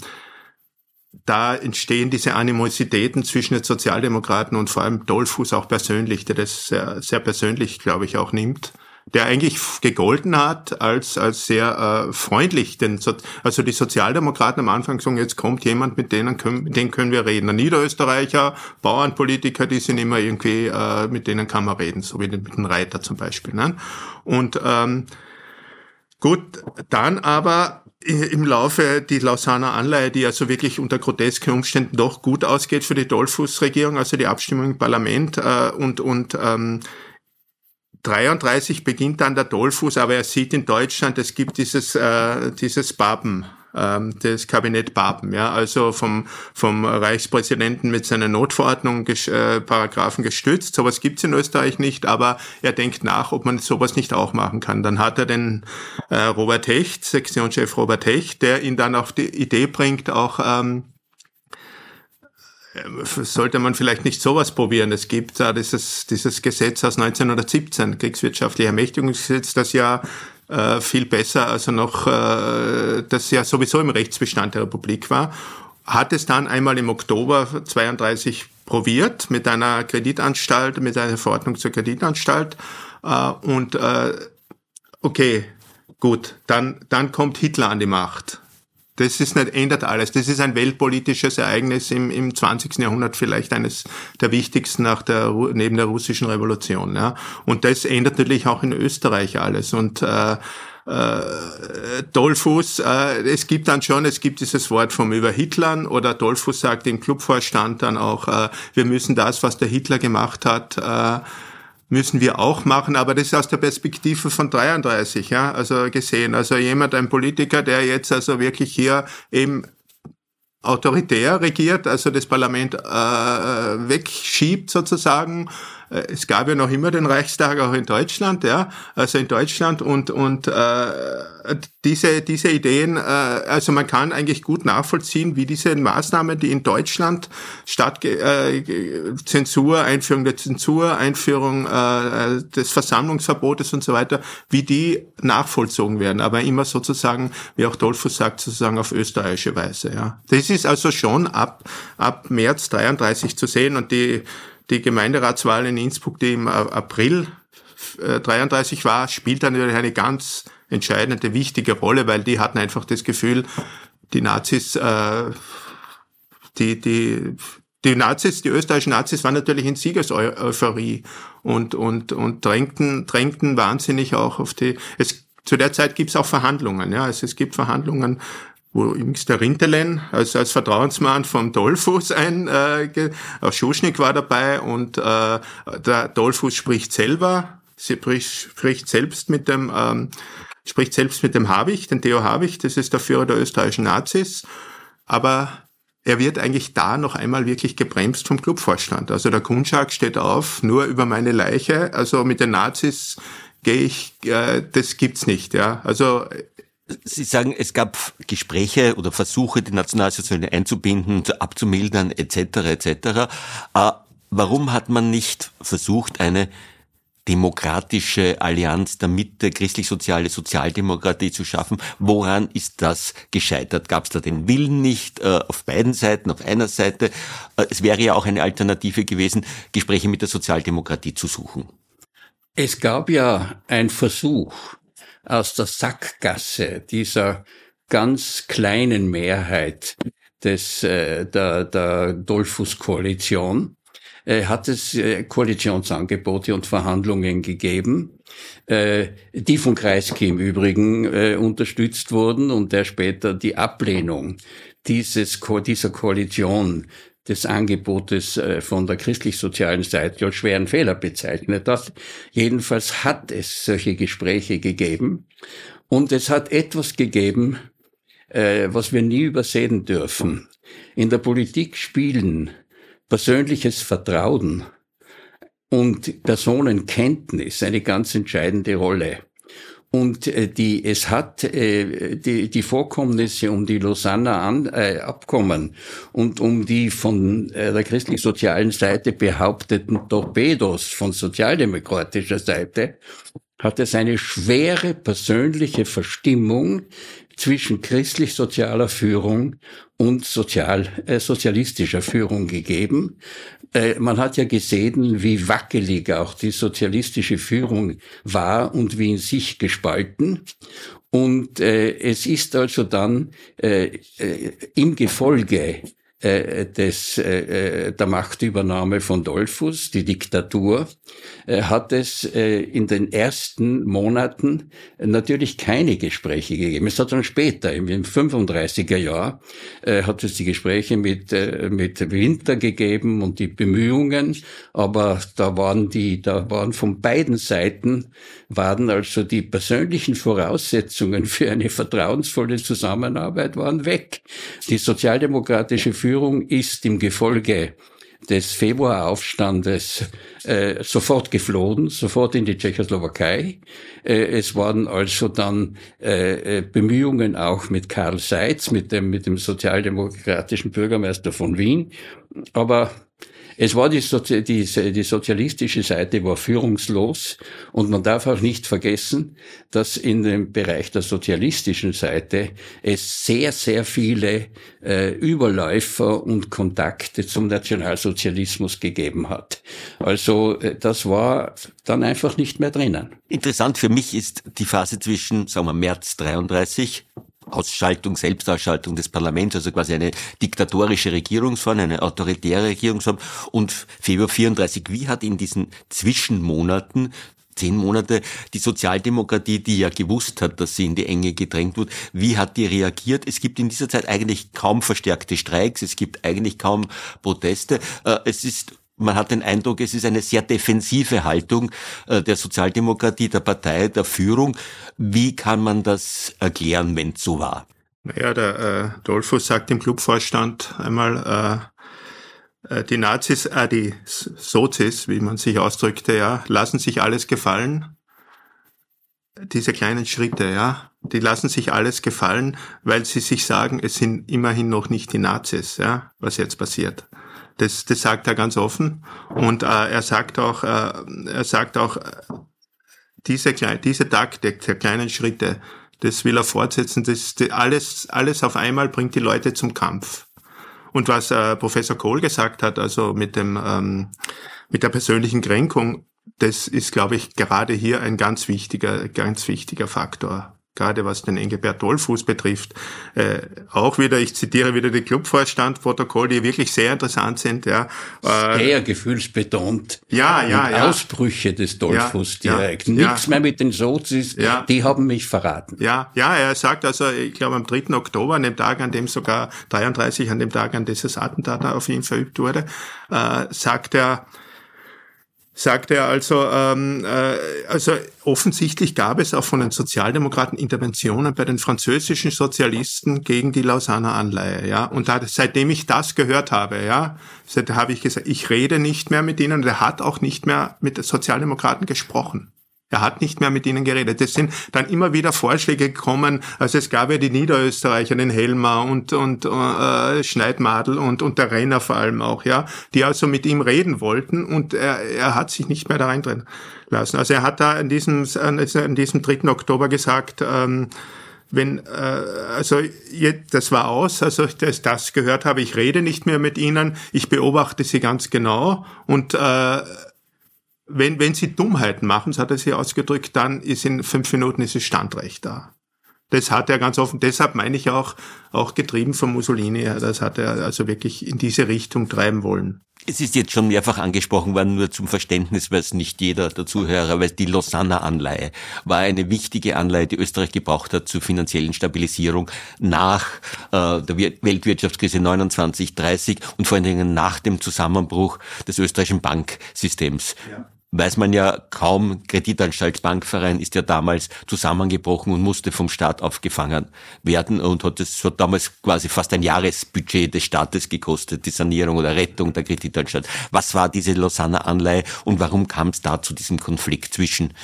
da entstehen diese Animositäten zwischen den Sozialdemokraten und vor allem Dollfuß auch persönlich, der das sehr, sehr persönlich, glaube ich, auch nimmt der eigentlich gegolten hat als, als sehr äh, freundlich. Denn so, also die Sozialdemokraten am Anfang sagen, jetzt kommt jemand, mit denen können, mit denen können wir reden. Ein Niederösterreicher, Bauernpolitiker, die sind immer irgendwie, äh, mit denen kann man reden, so wie mit dem Reiter zum Beispiel. Ne? Und ähm, gut, dann aber im Laufe die Lausanner Anleihe, die also wirklich unter grotesken Umständen doch gut ausgeht für die Dollfuß-Regierung, also die Abstimmung im Parlament äh, und, und ähm, 33 beginnt dann der Dollfuß, aber er sieht in Deutschland, es gibt dieses, äh, dieses Baben, ähm, das Kabinett Baben, ja, also vom, vom Reichspräsidenten mit seiner Notverordnung äh, Paragraphen gestützt. Sowas gibt's in Österreich nicht, aber er denkt nach, ob man sowas nicht auch machen kann. Dann hat er den äh, Robert Hecht, Sektionschef Robert Hecht, der ihn dann auf die Idee bringt, auch ähm, sollte man vielleicht nicht sowas probieren. Es gibt da dieses, dieses Gesetz aus 1917, Kriegswirtschaftlicher Ermächtigungsgesetz, das ja äh, viel besser, also noch, äh, das ja sowieso im Rechtsbestand der Republik war, hat es dann einmal im Oktober 32 probiert mit einer Kreditanstalt, mit einer Verordnung zur Kreditanstalt äh, und äh, okay, gut, dann, dann kommt Hitler an die Macht. Das ist nicht, ändert alles. Das ist ein weltpolitisches Ereignis im, im 20. Jahrhundert vielleicht eines der wichtigsten nach der, neben der russischen Revolution. Ja. Und das ändert natürlich auch in Österreich alles. Und äh, äh, Dollfuß, äh, es gibt dann schon, es gibt dieses Wort vom Überhitlern oder Dollfuß sagt im Clubvorstand dann auch, äh, wir müssen das, was der Hitler gemacht hat, äh, müssen wir auch machen, aber das ist aus der Perspektive von 33, ja, also gesehen. Also jemand, ein Politiker, der jetzt also wirklich hier eben autoritär regiert, also das Parlament äh, wegschiebt sozusagen äh, es gab ja noch immer den Reichstag auch in Deutschland, ja, also in Deutschland und und äh, diese diese Ideen, äh, also man kann eigentlich gut nachvollziehen, wie diese Maßnahmen, die in Deutschland statt äh, Zensur, Einführung der Zensur, Einführung äh, des Versammlungsverbotes und so weiter, wie die nachvollzogen werden, aber immer sozusagen, wie auch Dolphus sagt, sozusagen auf österreichische Weise, ja. Das ist also schon ab ab März 33 zu sehen und die die Gemeinderatswahl in Innsbruck, die im April 33 äh, war, spielt dann natürlich eine ganz entscheidende, wichtige Rolle, weil die hatten einfach das Gefühl, die Nazis, äh, die, die, die Nazis, die österreichischen Nazis waren natürlich in Siegeseuphorie und, und, und drängten, drängten wahnsinnig auch auf die, es, zu der Zeit gibt es auch Verhandlungen, ja, also es gibt Verhandlungen wo übrigens der Rintelen als, als Vertrauensmann vom Dollfuß ein, äh, auch Schuschnigg war dabei und äh, der Dollfuß spricht selber, sie spricht, spricht selbst mit dem, ähm, spricht selbst mit dem Habicht, den Theo Habicht, das ist der Führer der österreichischen Nazis, aber er wird eigentlich da noch einmal wirklich gebremst vom Clubvorstand. Also der Kunschak steht auf, nur über meine Leiche, also mit den Nazis gehe ich, äh, das gibt's nicht, ja. Also Sie sagen, es gab Gespräche oder Versuche, die Nationalsozialen einzubinden, abzumildern, etc. etc. Äh, warum hat man nicht versucht, eine demokratische Allianz der Mitte, christlich-soziale Sozialdemokratie zu schaffen. Woran ist das gescheitert? Gab es da den Willen nicht äh, auf beiden Seiten, auf einer Seite? Äh, es wäre ja auch eine Alternative gewesen, Gespräche mit der Sozialdemokratie zu suchen. Es gab ja einen Versuch, aus der Sackgasse dieser ganz kleinen Mehrheit des, äh, der, der Dolphus-Koalition äh, hat es äh, Koalitionsangebote und Verhandlungen gegeben, äh, die von Kreisky im Übrigen äh, unterstützt wurden und der später die Ablehnung dieses, dieser Koalition des Angebotes äh, von der christlich-sozialen Seite als schweren Fehler bezeichnet hat. Jedenfalls hat es solche Gespräche gegeben und es hat etwas gegeben, äh, was wir nie übersehen dürfen. In der Politik spielen persönliches Vertrauen und Personenkenntnis eine ganz entscheidende Rolle. Und äh, die, es hat äh, die, die Vorkommnisse um die Lausanner An, äh, Abkommen und um die von äh, der christlich-sozialen Seite behaupteten Torpedos von sozialdemokratischer Seite hat es eine schwere persönliche Verstimmung zwischen christlich-sozialer Führung und sozial, äh, sozialistischer Führung gegeben, äh, man hat ja gesehen, wie wackelig auch die sozialistische Führung war und wie in sich gespalten. Und äh, es ist also dann äh, äh, im Gefolge äh, des, äh, äh, der Machtübernahme von Dollfuss, die Diktatur, äh, hat es äh, in den ersten Monaten natürlich keine Gespräche gegeben. Es hat dann später, im 35er Jahr, äh, hat es die Gespräche mit, äh, mit Winter gegeben und die Bemühungen, aber da waren die, da waren von beiden Seiten, waren also die persönlichen Voraussetzungen für eine vertrauensvolle Zusammenarbeit waren weg. Die sozialdemokratische Führung Führung ist im Gefolge des Februaraufstandes äh, sofort geflohen, sofort in die Tschechoslowakei. Äh, es waren also dann äh, äh Bemühungen auch mit Karl Seitz, mit dem, mit dem sozialdemokratischen Bürgermeister von Wien. Aber es war die, Sozi die, die sozialistische Seite war führungslos und man darf auch nicht vergessen, dass in dem Bereich der sozialistischen Seite es sehr, sehr viele äh, Überläufer und Kontakte zum Nationalsozialismus gegeben hat. Also äh, das war dann einfach nicht mehr drinnen. Interessant für mich ist die Phase zwischen, sagen wir, März 33 Ausschaltung, Selbstausschaltung des Parlaments, also quasi eine diktatorische Regierungsform, eine autoritäre Regierungsform. Und Februar 34, wie hat in diesen Zwischenmonaten zehn Monate die Sozialdemokratie, die ja gewusst hat, dass sie in die Enge gedrängt wird, wie hat die reagiert? Es gibt in dieser Zeit eigentlich kaum verstärkte Streiks, es gibt eigentlich kaum Proteste. Äh, es ist man hat den Eindruck, es ist eine sehr defensive Haltung äh, der Sozialdemokratie, der Partei, der Führung. Wie kann man das erklären, wenn es so war? Naja, der äh, Dolphus sagt im Clubvorstand einmal, äh, äh, die Nazis, äh, die Sozis, wie man sich ausdrückte, ja, lassen sich alles gefallen. Diese kleinen Schritte, ja, die lassen sich alles gefallen, weil sie sich sagen, es sind immerhin noch nicht die Nazis, ja, was jetzt passiert. Das, das sagt er ganz offen. Und äh, er sagt auch, äh, er sagt auch, diese, diese Taktik der kleinen Schritte, das will er fortsetzen. Das, das alles, alles auf einmal bringt die Leute zum Kampf. Und was äh, Professor Kohl gesagt hat, also mit dem ähm, mit der persönlichen Kränkung, das ist, glaube ich, gerade hier ein ganz wichtiger, ganz wichtiger Faktor gerade was den Engelbert Dollfuß betrifft. Äh, auch wieder, ich zitiere wieder die Clubvorstandprotokoll, die wirklich sehr interessant sind. Ja. Äh, sehr gefühlsbetont. Ja, ja, ja. Ausbrüche des Dollfuß ja, direkt. Ja, Nichts ja. mehr mit den Sozis, ja. die haben mich verraten. Ja, ja, er sagt also, ich glaube am 3. Oktober, an dem Tag, an dem sogar 33, an dem Tag, an dieses Attentat auf ihn verübt wurde, äh, sagt er, sagt er also, ähm, äh, also offensichtlich gab es auch von den Sozialdemokraten Interventionen bei den französischen Sozialisten gegen die Lausanner Anleihe, ja. Und da, seitdem ich das gehört habe, ja, seitdem habe ich gesagt, ich rede nicht mehr mit ihnen. Und er hat auch nicht mehr mit Sozialdemokraten gesprochen. Er hat nicht mehr mit ihnen geredet. Es sind dann immer wieder Vorschläge gekommen. Also es gab ja die Niederösterreicher, den Helmer und, und äh, Schneidmadel und, und der Renner vor allem auch, ja, die also mit ihm reden wollten und er, er hat sich nicht mehr da reindrehen lassen. Also er hat da in diesem, in diesem 3. Oktober gesagt, ähm, wenn, äh, also das war aus, also dass das gehört habe, ich rede nicht mehr mit ihnen, ich beobachte sie ganz genau und äh, wenn, wenn sie Dummheiten machen, so hat er sie ausgedrückt, dann ist in fünf Minuten ist es Standrecht da. Das hat er ganz offen, deshalb meine ich auch, auch getrieben von Mussolini, das hat er also wirklich in diese Richtung treiben wollen. Es ist jetzt schon mehrfach angesprochen worden, nur zum Verständnis, weil es nicht jeder der Zuhörer weiß, die Lausanner Anleihe war eine wichtige Anleihe, die Österreich gebraucht hat zur finanziellen Stabilisierung nach äh, der Weltwirtschaftskrise 29, 30 und vor allen Dingen nach dem Zusammenbruch des österreichischen Banksystems. Ja weiß man ja kaum, Kreditanstalt Bankverein ist ja damals zusammengebrochen und musste vom Staat aufgefangen werden und hat es hat damals quasi fast ein Jahresbudget des Staates gekostet, die Sanierung oder Rettung der Kreditanstalt. Was war diese Lausanner Anleihe und warum kam es da zu diesem Konflikt zwischen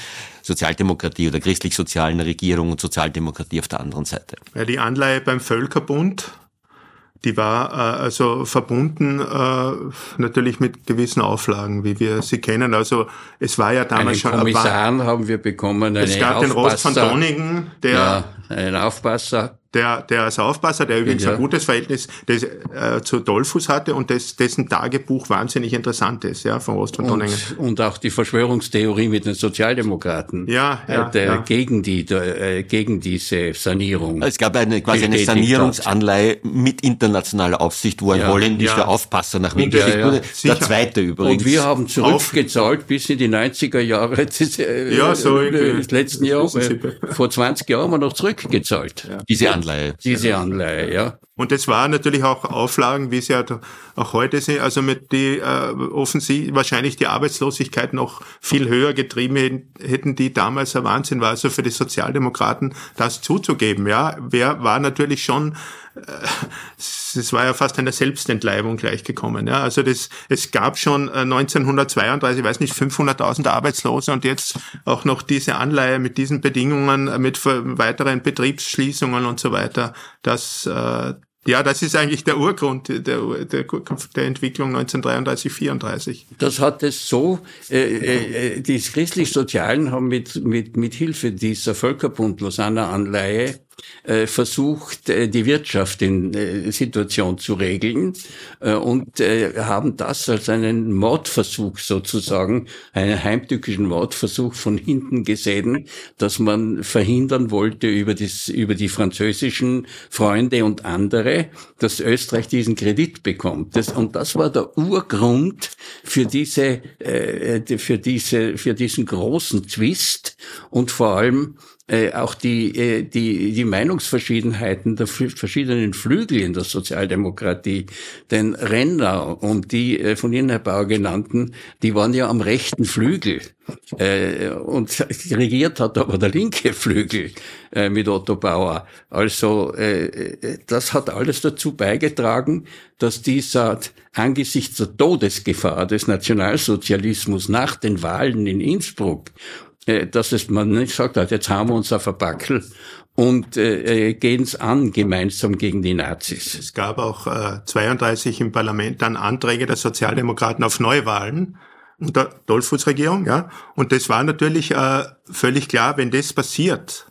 Sozialdemokratie oder christlich-sozialen Regierung und Sozialdemokratie auf der anderen Seite? Ja, die Anleihe beim Völkerbund die war äh, also verbunden äh, natürlich mit gewissen Auflagen, wie wir sie kennen. Also es war ja damals einen schon... Kommissaren haben wir bekommen, einen Es gab Aufpasser, den Rost von Doningen, der... Ja, einen Aufpasser der, der als Aufpasser, der übrigens ja. ein gutes Verhältnis des, äh, zu Dolphus hatte und des, dessen Tagebuch wahnsinnig interessant ist, ja, von Rost von Donningen. Und auch die Verschwörungstheorie mit den Sozialdemokraten, ja, ja, äh, der ja. gegen die, der, äh, gegen diese Sanierung. Es gab eine quasi eine Sanierungsanleihe mit internationaler Aufsicht, wo ein ja, holländischer ja. Aufpasser nach Wien geschickt wurde. Sicher. Der zweite übrigens. Und wir haben zurückgezahlt bis in die 90er Jahre des, äh, ja, so äh, des letzten Jahres. Vor 20 Jahren haben wir noch zurückgezahlt. Diese Anleihe. Diese Anleihe, ja. Und es war natürlich auch Auflagen, wie sie ja auch heute sind, also mit die äh, offensichtlich wahrscheinlich die Arbeitslosigkeit noch viel höher getrieben hätten, die damals ein Wahnsinn war. Also für die Sozialdemokraten das zuzugeben, ja, wer war natürlich schon äh, es war ja fast eine Selbstentleibung gleich gekommen. Ja. Also das, es gab schon 1932, äh, ich weiß nicht, 500.000 Arbeitslose und jetzt auch noch diese Anleihe mit diesen Bedingungen, mit weiteren Betriebsschließungen und so weiter. Das, äh, ja, das ist eigentlich der Urgrund der, der, der Entwicklung 1933, 34. Das hat es so, äh, äh, äh, die christlich-sozialen haben mit, mit, mit Hilfe dieser Völkerbund Lausanner Anleihe äh, versucht, äh, die Wirtschaft in äh, Situation zu regeln äh, und äh, haben das als einen Mordversuch sozusagen, einen heimtückischen Mordversuch von hinten gesehen, dass man verhindern wollte über, das, über die französischen Freunde und andere, dass Österreich diesen Kredit bekommt. Das, und das war der Urgrund für diese, äh, für diese, für diesen großen Twist und vor allem äh, auch die, äh, die, die Meinungsverschiedenheiten der verschiedenen Flügel in der Sozialdemokratie. Denn Renner und die äh, von Ihnen, Herr Bauer, genannten, die waren ja am rechten Flügel. Und (laughs) regiert hat aber der linke Flügel mit Otto Bauer. Also das hat alles dazu beigetragen, dass dieser angesichts der Todesgefahr des Nationalsozialismus nach den Wahlen in Innsbruck dass es man nicht sagt, also jetzt haben wir uns auf ein Backel und äh, äh gehen es an gemeinsam gegen die Nazis. Es gab auch äh, 32 im Parlament dann Anträge der Sozialdemokraten auf Neuwahlen unter Dollfuß Regierung, ja. Und das war natürlich äh, völlig klar, wenn das passiert,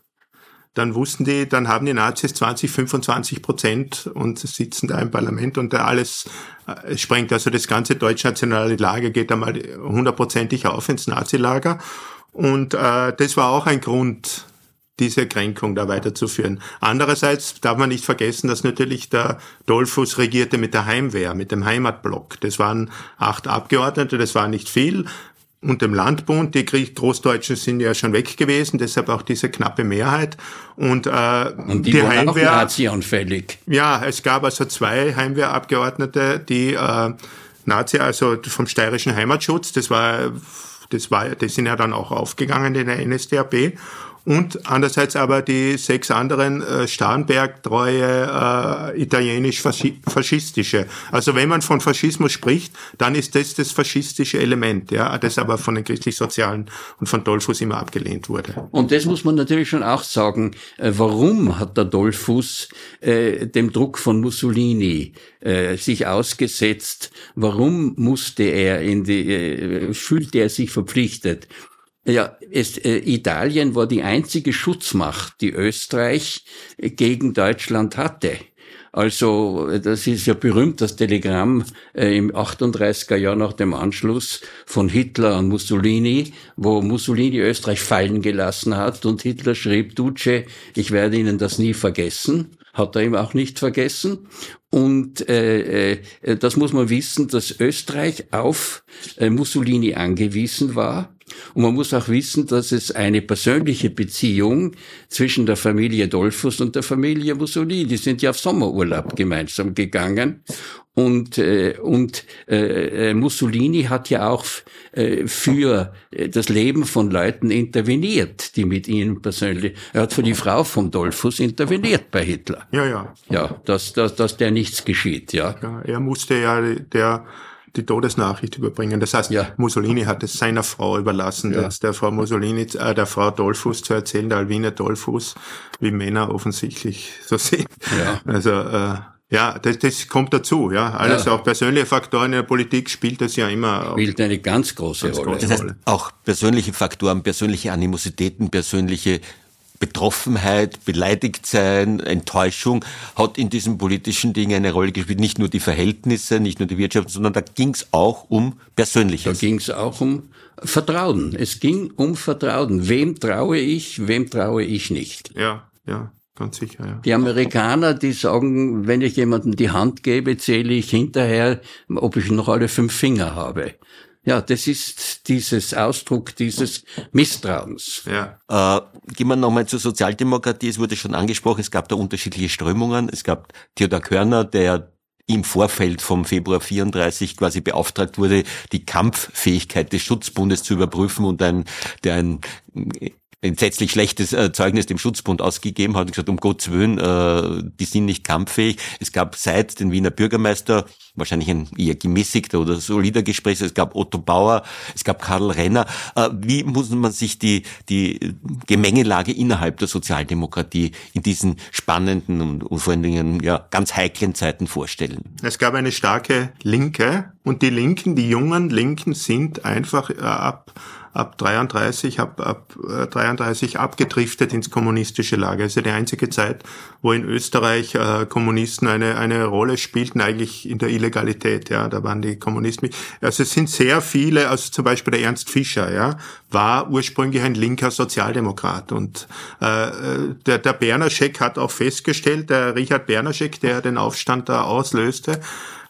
dann wussten die, dann haben die Nazis 20, 25 Prozent und sitzen da im Parlament und da alles äh, sprengt. Also das ganze deutsch-nationale Lager geht einmal hundertprozentig auf ins Nazilager. Und äh, das war auch ein Grund, diese Kränkung da weiterzuführen. Andererseits darf man nicht vergessen, dass natürlich der Dollfuß regierte mit der Heimwehr, mit dem Heimatblock. Das waren acht Abgeordnete, das war nicht viel. Und dem Landbund, die Großdeutschen sind ja schon weg gewesen, deshalb auch diese knappe Mehrheit. Und, äh, Und die, die Heimwehr, Nazi-anfällig. Ja, es gab also zwei Heimwehrabgeordnete, die äh, Nazi, also vom steirischen Heimatschutz, das war das, war, das sind ja dann auch aufgegangen in der NSDAP. Und andererseits aber die sechs anderen äh, Starnberg-treue äh, italienisch-faschistische. Also wenn man von Faschismus spricht, dann ist das das faschistische Element, ja, das aber von den christlich-sozialen und von Dollfuß immer abgelehnt wurde. Und das muss man natürlich schon auch sagen. Äh, warum hat der Dollfuß äh, dem Druck von Mussolini äh, sich ausgesetzt? Warum musste er in die, äh, fühlte er sich verpflichtet? Ja, es, äh, Italien war die einzige Schutzmacht, die Österreich äh, gegen Deutschland hatte. Also das ist ja berühmt, das Telegramm äh, im 38er Jahr nach dem Anschluss von Hitler an Mussolini, wo Mussolini Österreich fallen gelassen hat und Hitler schrieb, Duce, ich werde Ihnen das nie vergessen. Hat er ihm auch nicht vergessen. Und äh, äh, das muss man wissen, dass Österreich auf äh, Mussolini angewiesen war und man muss auch wissen, dass es eine persönliche Beziehung zwischen der Familie Dolphus und der Familie Mussolini, die sind ja auf Sommerurlaub gemeinsam gegangen. Und, äh, und äh, äh Mussolini hat ja auch äh, für das Leben von Leuten interveniert, die mit ihm persönlich, er hat für die Frau von Dolphus interveniert bei Hitler. Ja, ja. Ja, dass, dass, dass der nichts geschieht, ja. ja er musste ja, der die Todesnachricht überbringen. Das heißt, ja. Mussolini hat es seiner Frau überlassen, ja. der Frau Mussolini, äh, der Frau Dollfuß zu erzählen, der Alwine Dollfuß, wie Männer offensichtlich so sind. Ja. Also äh, ja, das, das kommt dazu, ja. Alles ja. auch persönliche Faktoren in der Politik spielt das ja immer. Spielt eine ganz große ganz Rolle. Große das heißt, auch persönliche Faktoren, persönliche Animositäten, persönliche Betroffenheit, beleidigt sein, Enttäuschung hat in diesem politischen Ding eine Rolle gespielt. Nicht nur die Verhältnisse, nicht nur die Wirtschaft, sondern da ging es auch um Persönliches. Da ging es auch um Vertrauen. Es ging um Vertrauen. Wem traue ich, wem traue ich nicht? Ja, ja. Ganz sicher, ja. Die Amerikaner, die sagen, wenn ich jemandem die Hand gebe, zähle ich hinterher, ob ich noch alle fünf Finger habe. Ja, das ist dieses Ausdruck dieses Misstrauens. Ja. Äh, gehen wir nochmal zur Sozialdemokratie. Es wurde schon angesprochen, es gab da unterschiedliche Strömungen. Es gab Theodor Körner, der im Vorfeld vom Februar 34 quasi beauftragt wurde, die Kampffähigkeit des Schutzbundes zu überprüfen und ein, der ein entsetzlich schlechtes äh, Zeugnis dem Schutzbund ausgegeben hat und gesagt, um Gottes Willen, äh, die sind nicht kampffähig. Es gab seit den Wiener Bürgermeister wahrscheinlich ein eher gemäßigter oder solider Gespräch. Es gab Otto Bauer, es gab Karl Renner. Äh, wie muss man sich die, die Gemengelage innerhalb der Sozialdemokratie in diesen spannenden und, und vor allen Dingen ja, ganz heiklen Zeiten vorstellen? Es gab eine starke Linke und die Linken, die jungen Linken sind einfach äh, ab ab 33, ab, ab 33 äh, abgedriftet ins kommunistische Lager. Also die einzige Zeit, wo in Österreich äh, Kommunisten eine, eine Rolle spielten, eigentlich in der Illegalität. Ja, da waren die Kommunisten. Also es sind sehr viele, also zum Beispiel der Ernst Fischer, ja, war ursprünglich ein linker Sozialdemokrat. Und äh, der, der Bernaschek hat auch festgestellt, der Richard Bernaschek, der den Aufstand da auslöste,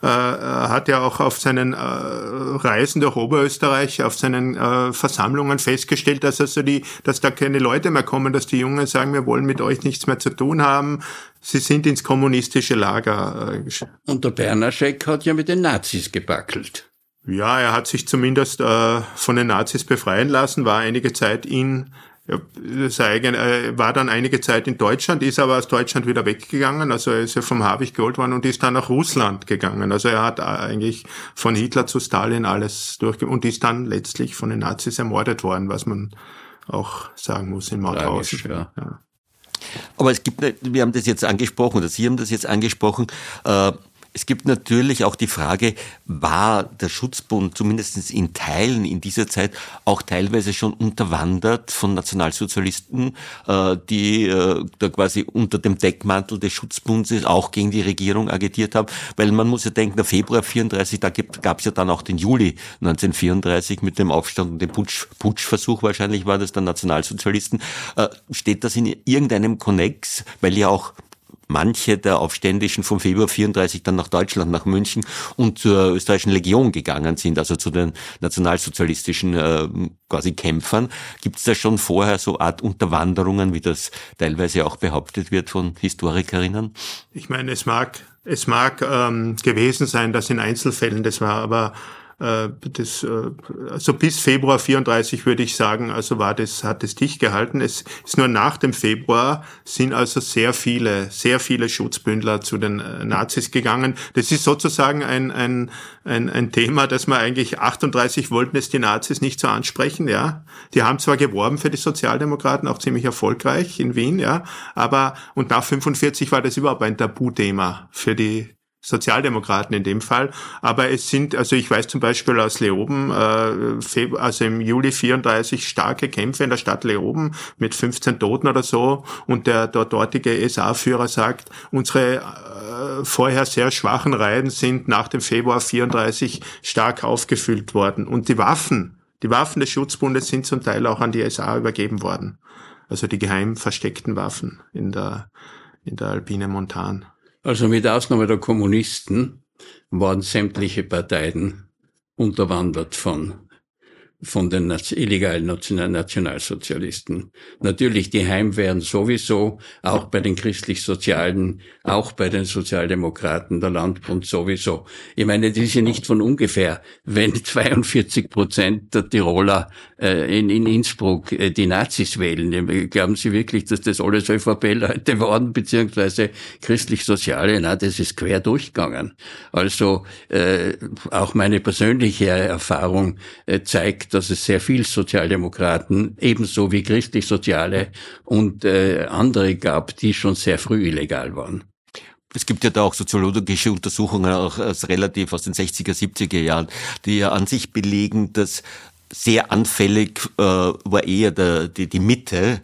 äh, hat ja auch auf seinen äh, Reisen durch Oberösterreich, auf seinen äh, Versammlungen festgestellt, dass also die, dass da keine Leute mehr kommen, dass die Jungen sagen, wir wollen mit euch nichts mehr zu tun haben. Sie sind ins kommunistische Lager. Äh, Und der Bernaschek hat ja mit den Nazis gebackelt. Ja, er hat sich zumindest äh, von den Nazis befreien lassen, war einige Zeit in ja, äh, war dann einige Zeit in Deutschland, ist aber aus Deutschland wieder weggegangen, also er ist ja vom Habicht geholt worden und ist dann nach Russland gegangen. Also er hat eigentlich von Hitler zu Stalin alles durchge und ist dann letztlich von den Nazis ermordet worden, was man auch sagen muss in Mauthausen. Ja. ja. Aber es gibt, wir haben das jetzt angesprochen, oder Sie haben das jetzt angesprochen, äh, es gibt natürlich auch die Frage, war der Schutzbund zumindest in Teilen in dieser Zeit auch teilweise schon unterwandert von Nationalsozialisten, äh, die äh, da quasi unter dem Deckmantel des Schutzbundes auch gegen die Regierung agitiert haben? Weil man muss ja denken, der Februar 34, da gab es ja dann auch den Juli 1934 mit dem Aufstand und dem Putsch, Putschversuch wahrscheinlich war das der Nationalsozialisten. Äh, steht das in irgendeinem Konnex? Weil ja auch manche der Aufständischen vom Februar 34 dann nach Deutschland, nach München und zur österreichischen Legion gegangen sind, also zu den nationalsozialistischen äh, quasi Kämpfern. Gibt es da schon vorher so Art Unterwanderungen, wie das teilweise auch behauptet wird von Historikerinnen? Ich meine, es mag es mag ähm, gewesen sein, dass in Einzelfällen das war, aber das, äh, also bis Februar 34 würde ich sagen, also war das, hat es dicht gehalten. Es ist nur nach dem Februar sind also sehr viele, sehr viele Schutzbündler zu den äh, Nazis gegangen. Das ist sozusagen ein, ein, ein, ein Thema, das man eigentlich 38 wollten es die Nazis nicht so ansprechen, ja. Die haben zwar geworben für die Sozialdemokraten, auch ziemlich erfolgreich in Wien, ja, aber, und nach 45 war das überhaupt ein Tabuthema für die Sozialdemokraten in dem Fall. Aber es sind, also ich weiß zum Beispiel aus Leoben, äh, also im Juli 34 starke Kämpfe in der Stadt Leoben mit 15 Toten oder so. Und der, dortige SA-Führer sagt, unsere äh, vorher sehr schwachen Reihen sind nach dem Februar 34 stark aufgefüllt worden. Und die Waffen, die Waffen des Schutzbundes sind zum Teil auch an die SA übergeben worden. Also die geheim versteckten Waffen in der, in der Alpine Montan. Also mit Ausnahme der Kommunisten waren sämtliche Parteien unterwandert von von den illegalen Nationalsozialisten. Natürlich, die Heimwehren sowieso, auch bei den christlich-sozialen, auch bei den Sozialdemokraten, der Landbund sowieso. Ich meine, das ist ja nicht von ungefähr, wenn 42 Prozent der Tiroler äh, in, in Innsbruck äh, die Nazis wählen. Glauben Sie wirklich, dass das alles ÖVP-Leute waren, beziehungsweise christlich-soziale? Na, das ist quer durchgegangen. Also äh, auch meine persönliche Erfahrung äh, dass es sehr viel Sozialdemokraten, ebenso wie christlich-soziale und äh, andere gab, die schon sehr früh illegal waren. Es gibt ja da auch soziologische Untersuchungen, auch aus relativ aus den 60er, 70er Jahren, die ja an sich belegen, dass sehr anfällig äh, war eher der, die, die Mitte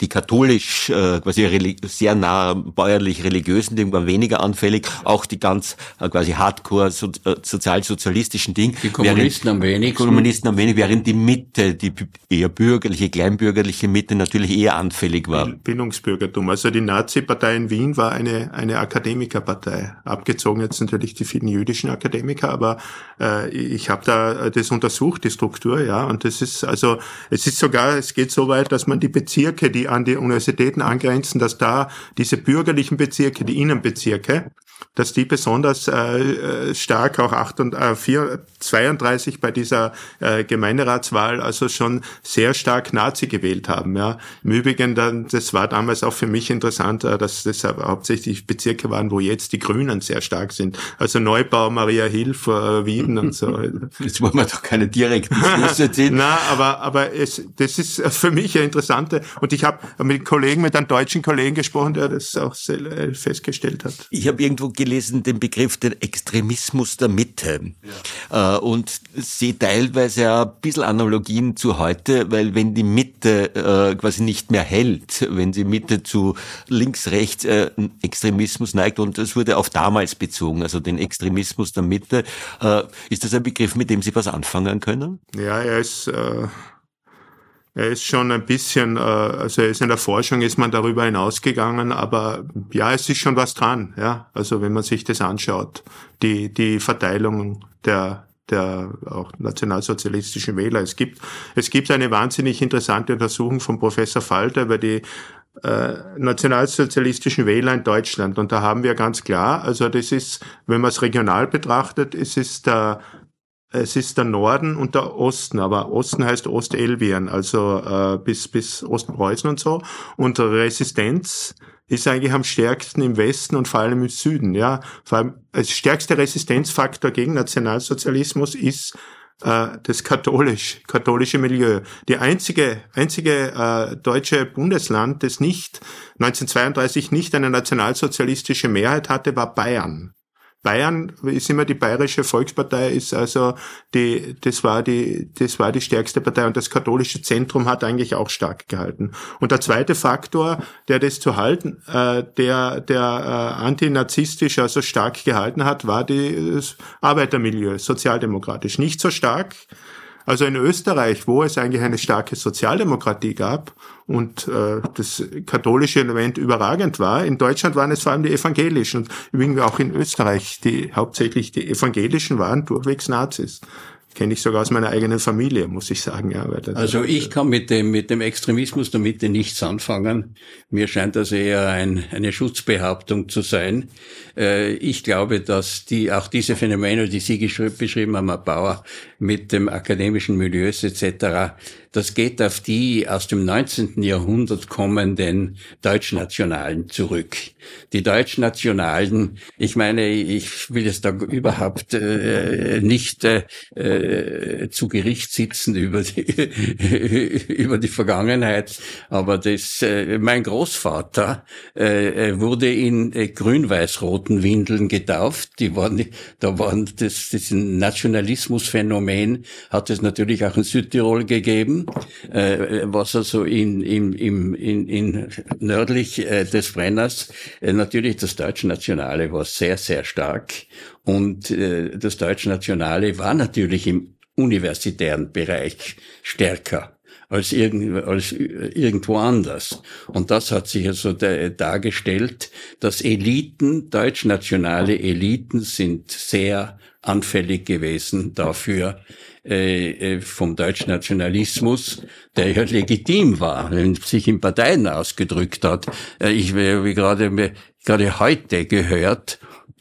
die katholisch, äh, quasi sehr nah bäuerlich-religiösen Dinge waren weniger anfällig, auch die ganz äh, quasi hardcore so, äh, sozialsozialistischen Dinge. Die Kommunisten während, am wenigsten. Die Kommunisten am wenigsten, während die Mitte, die eher bürgerliche, kleinbürgerliche Mitte natürlich eher anfällig war. Bildungsbürgertum. Also die Nazi-Partei in Wien war eine, eine Akademikerpartei. Abgezogen jetzt natürlich die vielen jüdischen Akademiker, aber äh, ich habe da das untersucht, die Struktur, ja, und das ist also, es ist sogar, es geht so weit, dass man die Bezirke, die an die Universitäten angrenzen, dass da diese bürgerlichen Bezirke, die Innenbezirke, dass die besonders äh, äh stark auch 8 und, äh, 4, 32 bei dieser äh, Gemeinderatswahl also schon sehr stark Nazi gewählt haben. Ja. Im Übrigen, dann, das war damals auch für mich interessant, äh, dass das hauptsächlich Bezirke waren, wo jetzt die Grünen sehr stark sind. Also Neubau, Maria Hilf, äh, Wieden und so. (laughs) Jetzt wollen wir doch keine direkten Schlüsse ziehen. (laughs) Na, aber, aber es, das ist für mich eine interessante, und ich habe mit Kollegen, mit einem deutschen Kollegen gesprochen, der das auch festgestellt hat. Ich habe irgendwo gelesen den Begriff den Extremismus der Mitte ja. Äh, und sehe teilweise ja ein bisschen Analogien zu heute, weil wenn die Mitte äh, quasi nicht mehr hält, wenn die Mitte zu links, rechts äh, Extremismus neigt und das wurde auf damals bezogen, also den Extremismus der Mitte, ist das ein Begriff, mit dem Sie was anfangen können? Ja, er ist äh er ist schon ein bisschen, äh, also er ist in der Forschung ist man darüber hinausgegangen, aber ja, es ist schon was dran, ja. Also wenn man sich das anschaut, die, die Verteilung der, der auch nationalsozialistischen Wähler. Es gibt, es gibt eine wahnsinnig interessante Untersuchung von Professor Falter über die äh, nationalsozialistischen Wähler in Deutschland. Und da haben wir ganz klar, also das ist, wenn man es regional betrachtet, es ist der es ist der Norden und der Osten, aber Osten heißt Ostelbien, also äh, bis, bis Ostpreußen und so. Und Resistenz ist eigentlich am stärksten im Westen und vor allem im Süden. Ja, vor allem als stärkster Resistenzfaktor gegen Nationalsozialismus ist äh, das katholisch, katholische Milieu. Die einzige, einzige äh, deutsche Bundesland, das nicht 1932 nicht eine nationalsozialistische Mehrheit hatte, war Bayern. Bayern ist immer die Bayerische Volkspartei, ist also die, das war die, das war die stärkste Partei und das katholische Zentrum hat eigentlich auch stark gehalten. Und der zweite Faktor, der das zu halten, äh, der, der äh, antinazistisch also stark gehalten hat, war die, das Arbeitermilieu, sozialdemokratisch. Nicht so stark, also in Österreich, wo es eigentlich eine starke Sozialdemokratie gab und äh, das katholische Element überragend war, in Deutschland waren es vor allem die Evangelischen. Und übrigens auch in Österreich, die hauptsächlich die Evangelischen waren durchwegs Nazis kenne ich sogar aus meiner eigenen Familie, muss ich sagen. Ja, also ich kann mit dem, mit dem Extremismus der Mitte nichts anfangen. Mir scheint das eher ein, eine Schutzbehauptung zu sein. Äh, ich glaube, dass die, auch diese Phänomene, die Sie beschrieben haben, Herr Bauer, mit dem akademischen Milieus etc., das geht auf die aus dem 19. Jahrhundert kommenden Deutschnationalen zurück. Die Deutschnationalen, ich meine, ich will jetzt da überhaupt äh, nicht äh, äh, zu Gericht sitzen über die, (laughs) über die Vergangenheit, aber das, äh, mein Großvater äh, wurde in äh, grün-weiß-roten Windeln getauft. Die waren, da waren das, das Nationalismusphänomen hat es natürlich auch in Südtirol gegeben äh, was also in, in, in, in, in nördlich äh, des Brenners äh, natürlich das Deutschnationale war sehr, sehr stark und äh, das Deutschnationale war natürlich im universitären Bereich stärker als, irgend, als irgendwo anders. Und das hat sich also dargestellt, dass Eliten, deutschnationale Eliten sind sehr anfällig gewesen dafür, äh, äh, vom Deutschnationalismus, der ja legitim war, sich in Parteien ausgedrückt hat. Äh, ich habe gerade, gerade heute gehört,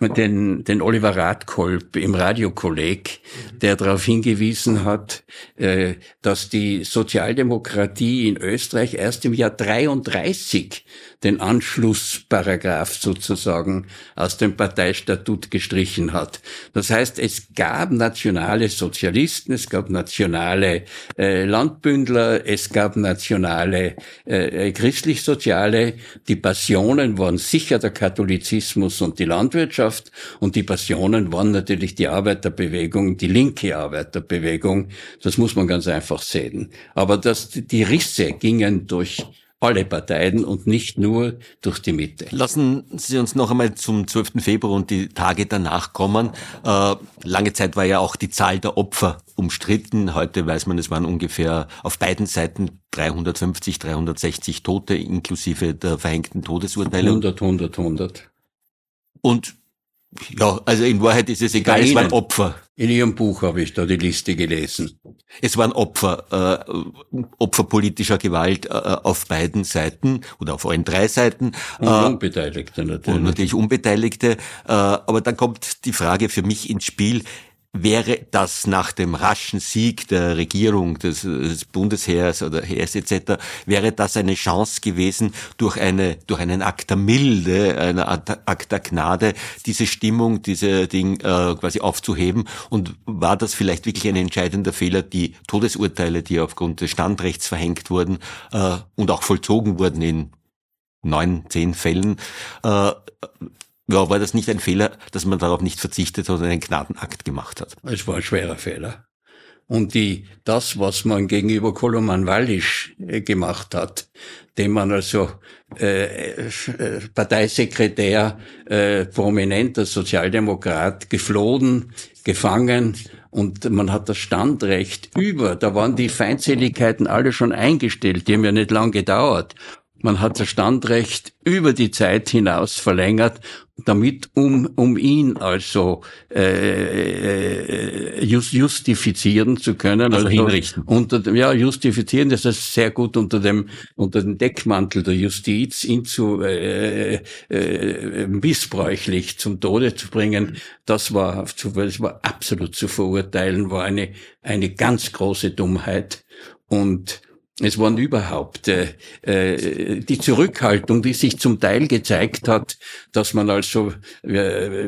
den, den Oliver Radkolb im Radiokolleg, der darauf hingewiesen hat, äh, dass die Sozialdemokratie in Österreich erst im Jahr 33 den Anschlussparagraph sozusagen aus dem Parteistatut gestrichen hat. Das heißt, es gab nationale Sozialisten, es gab nationale äh, Landbündler, es gab nationale äh, christlich-soziale. Die Passionen waren sicher der Katholizismus und die Landwirtschaft und die Passionen waren natürlich die Arbeiterbewegung, die linke Arbeiterbewegung. Das muss man ganz einfach sehen. Aber das, die Risse gingen durch alle Parteien und nicht nur durch die Mitte. Lassen Sie uns noch einmal zum 12. Februar und die Tage danach kommen. Äh, lange Zeit war ja auch die Zahl der Opfer umstritten. Heute weiß man, es waren ungefähr auf beiden Seiten 350, 360 Tote inklusive der verhängten Todesurteile. 100, 100, 100. Und ja, also in Wahrheit ist es egal, es waren Opfer. In Ihrem Buch habe ich da die Liste gelesen. Es waren Opfer, äh, Opfer politischer Gewalt äh, auf beiden Seiten oder auf allen drei Seiten. Und äh, Unbeteiligte natürlich. Und natürlich Unbeteiligte. Äh, aber dann kommt die Frage für mich ins Spiel, wäre das nach dem raschen Sieg der Regierung, des, des, Bundesheers oder Heers etc., wäre das eine Chance gewesen, durch, eine, durch einen Akt der Milde, einen Akt der Gnade, diese Stimmung, diese Ding äh, quasi aufzuheben? Und war das vielleicht wirklich ein entscheidender Fehler, die Todesurteile, die aufgrund des Standrechts verhängt wurden äh, und auch vollzogen wurden in neun, zehn Fällen, äh, war das nicht ein Fehler, dass man darauf nicht verzichtet und einen Gnadenakt gemacht hat? Es war ein schwerer Fehler. Und die, das, was man gegenüber Koloman Wallisch äh, gemacht hat, dem man also äh, äh, Parteisekretär, äh, prominenter Sozialdemokrat, geflohen, gefangen und man hat das Standrecht über, da waren die Feindseligkeiten alle schon eingestellt, die haben ja nicht lang gedauert. Man hat das Standrecht über die Zeit hinaus verlängert, damit um, um ihn also äh, äh just, justifizieren zu können. Also, also hinrichten. Unter ja, justifizieren, das ist sehr gut unter dem, unter dem Deckmantel der Justiz, ihn zu äh, äh, missbräuchlich zum Tode zu bringen. Das war, das war absolut zu verurteilen, war eine, eine ganz große Dummheit. Und es waren überhaupt äh, äh, die Zurückhaltung, die sich zum Teil gezeigt hat, dass man also äh,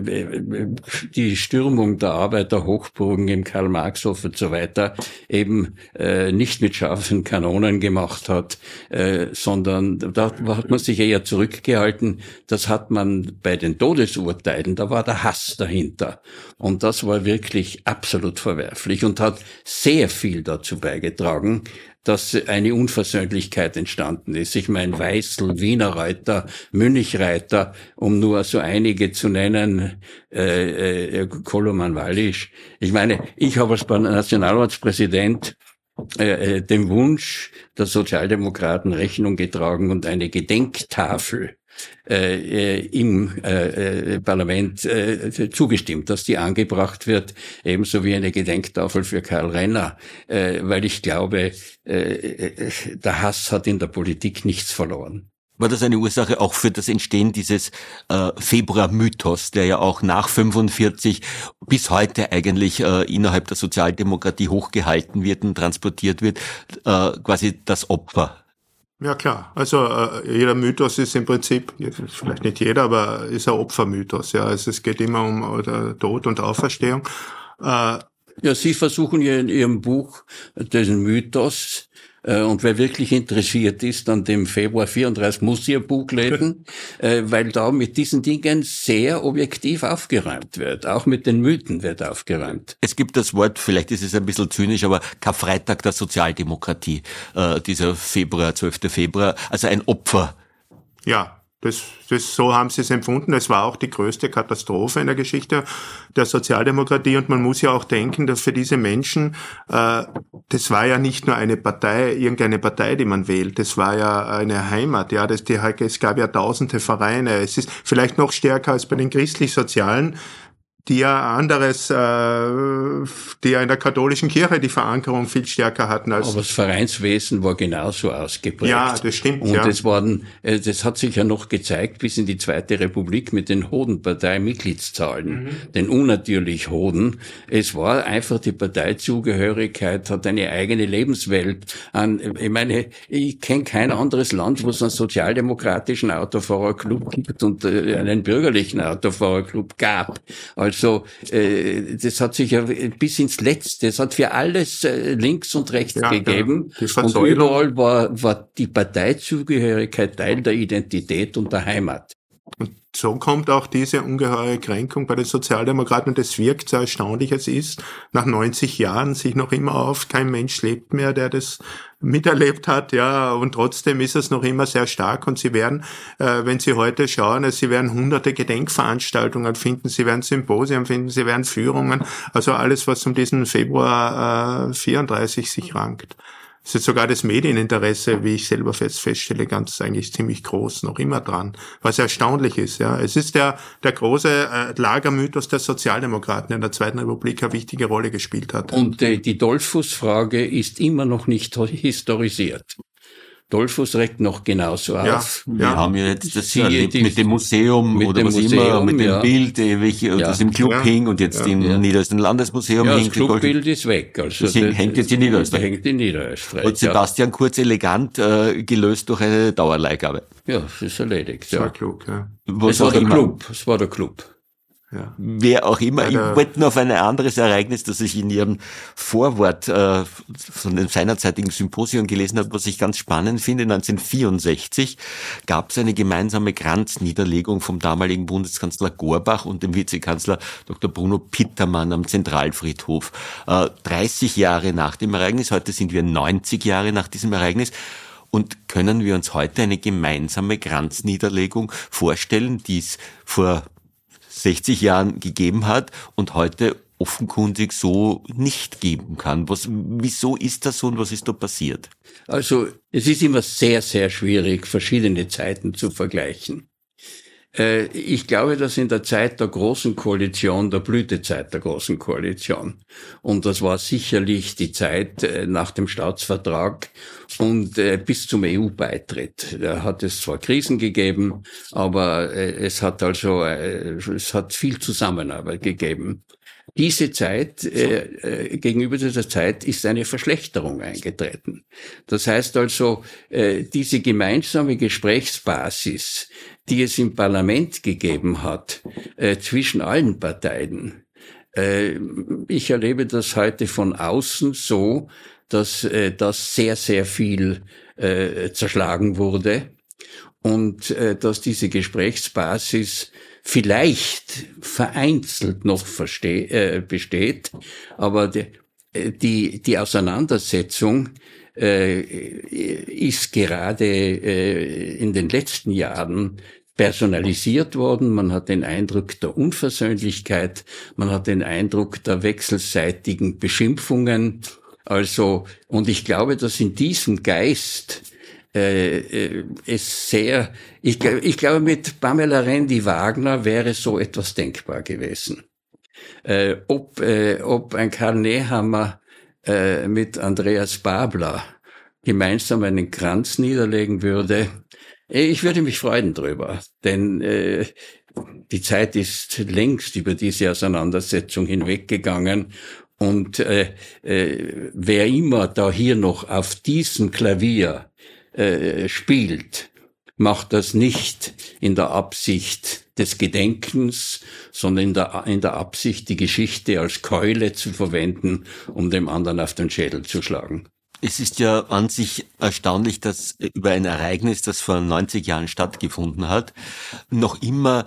die Stürmung der Arbeiterhochburgen im Karl-Marx-Hof und so weiter eben äh, nicht mit scharfen Kanonen gemacht hat, äh, sondern da hat man sich eher zurückgehalten. Das hat man bei den Todesurteilen, da war der Hass dahinter. Und das war wirklich absolut verwerflich und hat sehr viel dazu beigetragen, dass eine Unversöhnlichkeit entstanden ist. Ich meine Weißel, Wiener Reiter, Münchreiter, um nur so einige zu nennen, äh, äh, Koloman Wallisch. Ich meine, ich habe als Nationalratspräsident äh, äh, dem Wunsch der Sozialdemokraten Rechnung getragen und eine Gedenktafel äh, äh, im äh, äh, Parlament äh, zugestimmt, dass die angebracht wird, ebenso wie eine Gedenktafel für Karl Renner, äh, weil ich glaube, äh, äh, der Hass hat in der Politik nichts verloren. War das eine Ursache auch für das Entstehen dieses äh, Februar-Mythos, der ja auch nach 45 bis heute eigentlich äh, innerhalb der Sozialdemokratie hochgehalten wird und transportiert wird, äh, quasi das Opfer ja klar, also äh, jeder Mythos ist im Prinzip, vielleicht nicht jeder, aber ist ein Opfermythos. Ja, also es geht immer um oder Tod und Auferstehung. Äh, ja, Sie versuchen ja in Ihrem Buch diesen Mythos äh, und wer wirklich interessiert ist an dem Februar 34, muss ihr Buch lesen, (laughs) äh, weil da mit diesen Dingen sehr objektiv aufgeräumt wird. Auch mit den Mythen wird aufgeräumt. Es gibt das Wort, vielleicht ist es ein bisschen zynisch, aber Karfreitag der Sozialdemokratie, äh, dieser Februar, 12. Februar, also ein Opfer. Ja, das, das, so haben sie es empfunden. Es war auch die größte Katastrophe in der Geschichte der Sozialdemokratie. Und man muss ja auch denken, dass für diese Menschen, äh, das war ja nicht nur eine Partei, irgendeine Partei, die man wählt. Das war ja eine Heimat. Ja, das, die, es gab ja tausende Vereine. Es ist vielleicht noch stärker als bei den christlich-sozialen die ja anderes, äh, die ja in der katholischen Kirche die Verankerung viel stärker hatten als. Aber das Vereinswesen war genauso ausgeprägt. Ja, das stimmt. Und ja. das waren, äh, das hat sich ja noch gezeigt bis in die Zweite Republik mit den Hodenpartei-Mitgliedszahlen, mhm. den unnatürlich Hoden. Es war einfach die Parteizugehörigkeit, hat eine eigene Lebenswelt. An, ich meine, ich kenne kein anderes Land, wo es einen sozialdemokratischen Autofahrerclub gibt und äh, einen bürgerlichen Autofahrerclub gab. Also äh, das hat sich ja bis ins Letzte, es hat für alles äh, links und rechts ja, gegeben. Ja. Und überall war, war die Parteizugehörigkeit Teil der Identität und der Heimat. Und so kommt auch diese ungeheure Kränkung bei den Sozialdemokraten. Und es wirkt so erstaunlich es ist, nach 90 Jahren sich noch immer auf, kein Mensch lebt mehr, der das miterlebt hat, ja, und trotzdem ist es noch immer sehr stark. Und sie werden, äh, wenn Sie heute schauen, also Sie werden hunderte Gedenkveranstaltungen finden, Sie werden Symposien finden, Sie werden Führungen, also alles, was um diesen Februar äh, 34 sich rankt. Es ist sogar das Medieninteresse, wie ich selber fest feststelle, ganz eigentlich ziemlich groß noch immer dran, was erstaunlich ist. Ja, es ist der der große äh, Lagermythos der Sozialdemokraten in der Zweiten Republik eine wichtige Rolle gespielt hat. Und äh, die Dollfuß-Frage ist immer noch nicht historisiert. Dolphus regt noch genauso ja, auf. Wir ja. haben ja jetzt das Sie, erlebt mit dem Museum mit oder dem was Museum, immer, mit dem ja. Bild, ewig, ja. das im Club hing und jetzt im Niederösterreich Landesmuseum ja, hängt. Das Clubbild ist weg. Also das hängt jetzt in Niederösterreich. Hängt in Niederösterreich. Und Sebastian Kurz elegant äh, gelöst durch eine Dauerleihgabe. Ja, das ist erledigt. Das war klug, ja. Was es war der immer. Club. Es war der Club. Ja. wer auch immer. Ich wollte nur auf ein anderes Ereignis, das ich in Ihrem Vorwort äh, von dem seinerzeitigen Symposium gelesen habe, was ich ganz spannend finde. 1964 gab es eine gemeinsame Kranzniederlegung vom damaligen Bundeskanzler Gorbach und dem Vizekanzler Dr. Bruno Pittermann am Zentralfriedhof. Äh, 30 Jahre nach dem Ereignis, heute sind wir 90 Jahre nach diesem Ereignis. Und können wir uns heute eine gemeinsame Kranzniederlegung vorstellen, die es vor 60 Jahren gegeben hat und heute offenkundig so nicht geben kann. Was, wieso ist das so und was ist da passiert? Also es ist immer sehr, sehr schwierig, verschiedene Zeiten zu vergleichen. Äh, ich glaube, dass in der Zeit der Großen Koalition, der Blütezeit der Großen Koalition, und das war sicherlich die Zeit äh, nach dem Staatsvertrag und äh, bis zum EU-Beitritt. Da hat es zwar Krisen gegeben, aber es hat also, es hat viel Zusammenarbeit gegeben. Diese Zeit, äh, gegenüber dieser Zeit ist eine Verschlechterung eingetreten. Das heißt also, äh, diese gemeinsame Gesprächsbasis, die es im Parlament gegeben hat, äh, zwischen allen Parteien. Äh, ich erlebe das heute von außen so, dass äh, das sehr, sehr viel äh, zerschlagen wurde und äh, dass diese Gesprächsbasis vielleicht vereinzelt noch äh, besteht, aber die, die, die Auseinandersetzung ist gerade äh, in den letzten Jahren personalisiert worden. Man hat den Eindruck der Unversöhnlichkeit, man hat den Eindruck der wechselseitigen Beschimpfungen. Also, und ich glaube, dass in diesem Geist äh, äh, es sehr, ich, ich glaube, mit Pamela Rendi Wagner wäre so etwas denkbar gewesen. Äh, ob, äh, ob ein Karl Nehammer äh, mit Andreas Babler gemeinsam einen Kranz niederlegen würde, äh, ich würde mich freuen drüber, denn äh, die Zeit ist längst über diese Auseinandersetzung hinweggegangen. Und äh, äh, wer immer da hier noch auf diesem Klavier äh, spielt, macht das nicht in der Absicht des Gedenkens, sondern in der, in der Absicht, die Geschichte als Keule zu verwenden, um dem anderen auf den Schädel zu schlagen. Es ist ja an sich erstaunlich, dass über ein Ereignis, das vor 90 Jahren stattgefunden hat, noch immer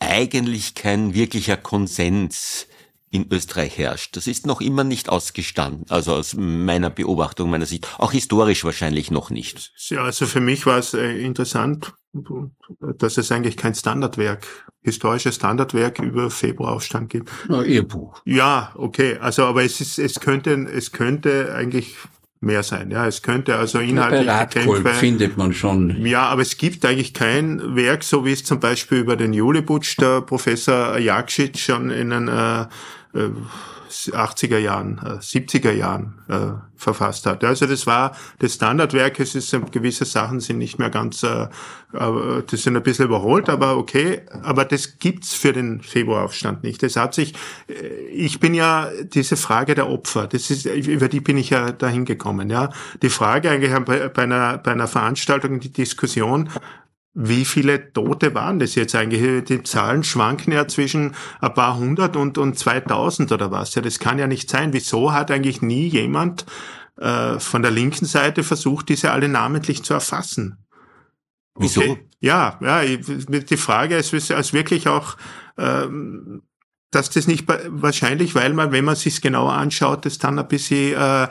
eigentlich kein wirklicher Konsens in Österreich herrscht. Das ist noch immer nicht ausgestanden, also aus meiner Beobachtung, meiner Sicht. Auch historisch wahrscheinlich noch nicht. Ja, also für mich war es äh, interessant, dass es eigentlich kein Standardwerk, historisches Standardwerk über Februaraufstand gibt. Na, ihr Buch. Ja, okay. Also, aber es ist, es könnte, es könnte eigentlich mehr sein. Ja, es könnte also inhaltlich Kämpfe findet man schon. Ja, aber es gibt eigentlich kein Werk, so wie es zum Beispiel über den Juliputsch der Professor Jakšić schon in einem äh, 80er Jahren, äh, 70er Jahren äh, verfasst hat. Also das war das Standardwerk. Es ist äh, gewisse Sachen sind nicht mehr ganz, äh, das sind ein bisschen überholt, aber okay. Aber das gibt's für den Februaraufstand nicht. Das hat sich. Äh, ich bin ja diese Frage der Opfer. Das ist über die bin ich ja dahin gekommen. Ja, die Frage eigentlich bei einer bei einer Veranstaltung die Diskussion wie viele Tote waren das jetzt eigentlich? Die Zahlen schwanken ja zwischen ein paar hundert und, und 2000 oder was. Ja, das kann ja nicht sein. Wieso hat eigentlich nie jemand äh, von der linken Seite versucht, diese alle namentlich zu erfassen? Wieso? Okay. Ja, ja, die Frage ist, ist wirklich auch, ähm, dass das nicht wahrscheinlich, weil man, wenn man sich genauer anschaut, das dann ein bisschen äh,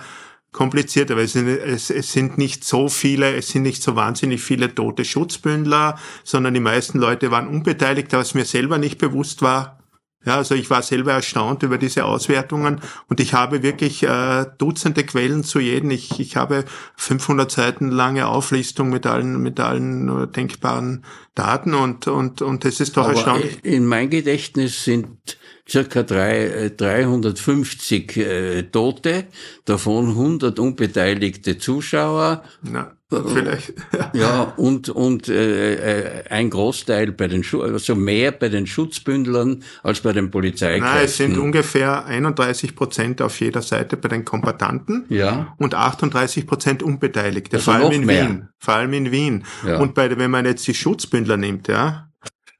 komplizierter, weil es sind, es, es sind nicht so viele, es sind nicht so wahnsinnig viele tote Schutzbündler, sondern die meisten Leute waren unbeteiligt, was mir selber nicht bewusst war. Ja, also ich war selber erstaunt über diese Auswertungen und ich habe wirklich äh, Dutzende Quellen zu jedem. Ich, ich habe 500 Seiten lange Auflistung mit allen mit allen äh, denkbaren Daten und und und das ist doch Aber erstaunlich. In mein Gedächtnis sind circa drei, 350 äh, äh, Tote, davon 100 unbeteiligte Zuschauer. Na, vielleicht. (laughs) ja, und, und äh, äh, ein Großteil bei den, Schu also mehr bei den Schutzbündlern als bei den Polizeikräften. Nein, es sind ungefähr 31 Prozent auf jeder Seite bei den Kombatanten ja. und 38 Prozent Unbeteiligte, also vor allem in mehr. Wien. Vor allem in Wien. Ja. Und bei, wenn man jetzt die Schutzbündler nimmt, ja,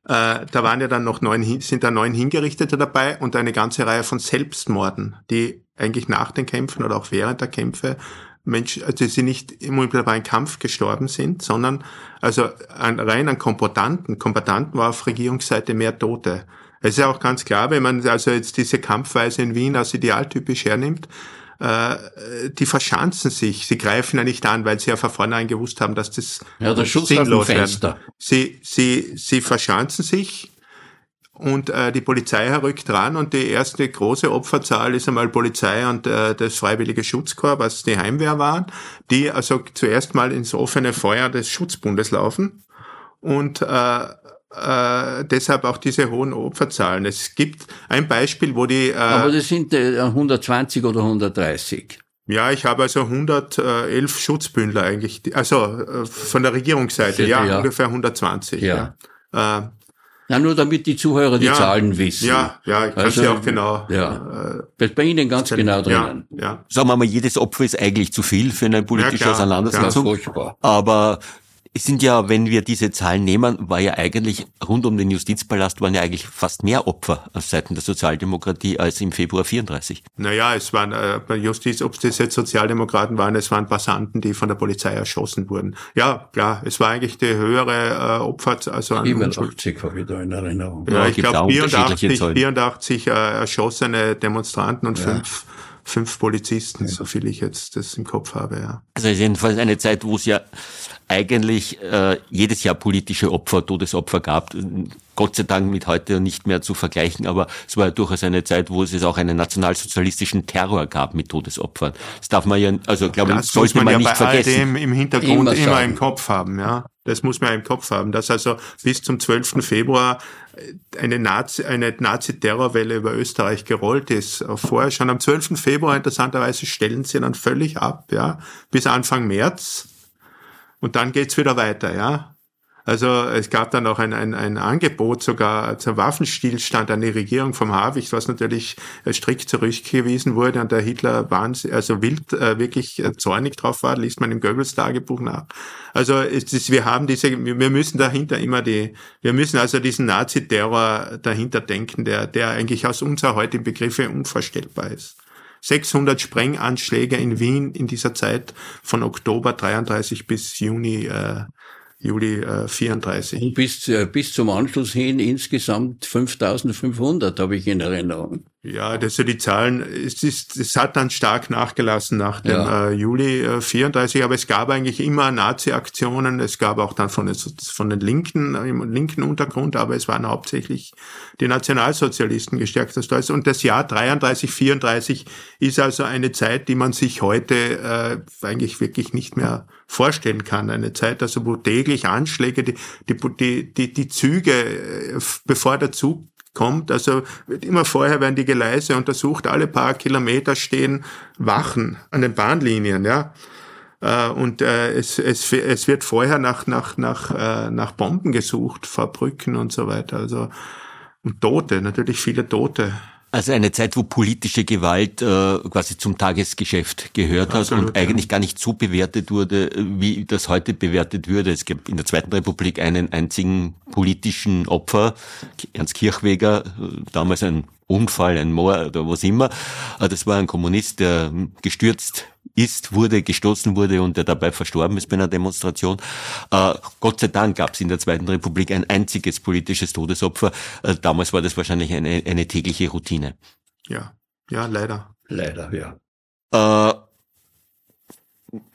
Äh, da waren ja dann noch neun, sind da neun Hingerichtete dabei und eine ganze Reihe von Selbstmorden, die eigentlich nach den Kämpfen oder auch während der Kämpfe Menschen, also sie nicht im unmittelbaren Kampf gestorben sind, sondern also an, rein an Kombatanten. Kombatanten war auf Regierungsseite mehr Tote. Es ist ja auch ganz klar, wenn man also jetzt diese Kampfweise in Wien als idealtypisch hernimmt, äh, die verschanzen sich, sie greifen ja nicht an, weil sie ja von vornherein gewusst haben, dass das ja, der Schuss sinnlos wird. Sie, sie, sie verschanzen sich und äh, die Polizei rückt ran und die erste große Opferzahl ist einmal Polizei und äh, das Freiwillige Schutzkorps, was die Heimwehr waren, die also zuerst mal ins offene Feuer des Schutzbundes laufen und äh, äh, deshalb auch diese hohen Opferzahlen. Es gibt ein Beispiel, wo die... Äh, Aber das sind äh, 120 oder 130. Ja, ich habe also 111 Schutzbündler eigentlich, also äh, von der Regierungsseite, ja, ja, ungefähr 120. Ja. ja. Äh, ja, nur damit die Zuhörer die ja, Zahlen wissen. Ja, ja, ich kann also, ja auch genau. Ja, äh, bei Ihnen ganz genau drinnen. Ja, ja. Sagen wir mal, jedes Opfer ist eigentlich zu viel für eine politische ja, klar, Auseinandersetzung. Ja, furchtbar. Aber es sind ja, wenn wir diese Zahlen nehmen, war ja eigentlich rund um den Justizpalast waren ja eigentlich fast mehr Opfer auf Seiten der Sozialdemokratie als im Februar 34. Naja, es waren äh, bei Justiz, ob es jetzt Sozialdemokraten waren, es waren Passanten, die von der Polizei erschossen wurden. Ja, klar, es war eigentlich die höhere äh, Opfer, also an 87 habe ich da in Erinnerung. Ja, ich glaube 84, 84 äh, erschossene Demonstranten und ja. fünf fünf Polizisten, so viel ich jetzt das im Kopf habe, ja. Also jedenfalls eine Zeit, wo es ja eigentlich äh, jedes Jahr politische Opfer, Todesopfer gab. Gott sei Dank mit heute nicht mehr zu vergleichen, aber es war ja durchaus eine Zeit, wo es auch einen nationalsozialistischen Terror gab mit Todesopfern. Das darf man ja, also glaube ich, sollte man, man ja nicht bei vergessen. All dem im Hintergrund immer, immer im Kopf haben, ja. Das muss man im Kopf haben, dass also bis zum 12. Februar eine Nazi, eine Nazi-Terrorwelle über Österreich gerollt ist. Vorher schon am 12. Februar interessanterweise stellen sie dann völlig ab, ja, bis Anfang März und dann geht's wieder weiter, ja. Also es gab dann auch ein, ein, ein Angebot sogar zum Waffenstillstand an die Regierung vom Habicht, was natürlich strikt zurückgewiesen wurde und der Hitler wahnsinn, also wild äh, wirklich äh, zornig drauf war, liest man im Goebbels Tagebuch nach. Also es ist, wir haben diese, wir müssen dahinter immer die, wir müssen also diesen Nazi-Terror dahinter denken, der, der eigentlich aus unserer heutigen Begriffe unvorstellbar ist. 600 Sprenganschläge in Wien in dieser Zeit von Oktober 33 bis Juni äh, Juli äh, 34. Und bis, äh, bis zum Anschluss hin insgesamt 5500 habe ich in Erinnerung. Ja, das sind die Zahlen. Es ist, es hat dann stark nachgelassen nach dem ja. äh, Juli äh, 34, aber es gab eigentlich immer Nazi-Aktionen. Es gab auch dann von den, von den Linken, im linken Untergrund, aber es waren hauptsächlich die Nationalsozialisten gestärkt das Deutsch. Und das Jahr 33, 34 ist also eine Zeit, die man sich heute äh, eigentlich wirklich nicht mehr vorstellen kann. Eine Zeit, also wo täglich Anschläge, die, die, die, die Züge, äh, bevor der Zug kommt. Also immer vorher werden die Gleise untersucht, alle paar Kilometer stehen Wachen an den Bahnlinien, ja. Äh, und äh, es, es, es wird vorher nach, nach, nach, äh, nach Bomben gesucht, vor Brücken und so weiter. Also und Tote, natürlich viele Tote. Also eine Zeit, wo politische Gewalt äh, quasi zum Tagesgeschäft gehört Absolut, hat und eigentlich gar nicht so bewertet wurde, wie das heute bewertet würde. Es gab in der Zweiten Republik einen einzigen politischen Opfer, Ernst Kirchweger, damals ein Unfall, ein Moor oder was immer. Äh, das war ein Kommunist, der gestürzt ist, wurde, gestoßen wurde und der dabei verstorben ist bei einer Demonstration. Äh, Gott sei Dank gab es in der Zweiten Republik ein einziges politisches Todesopfer. Äh, damals war das wahrscheinlich eine, eine tägliche Routine. Ja, ja, leider. Leider, ja. Äh,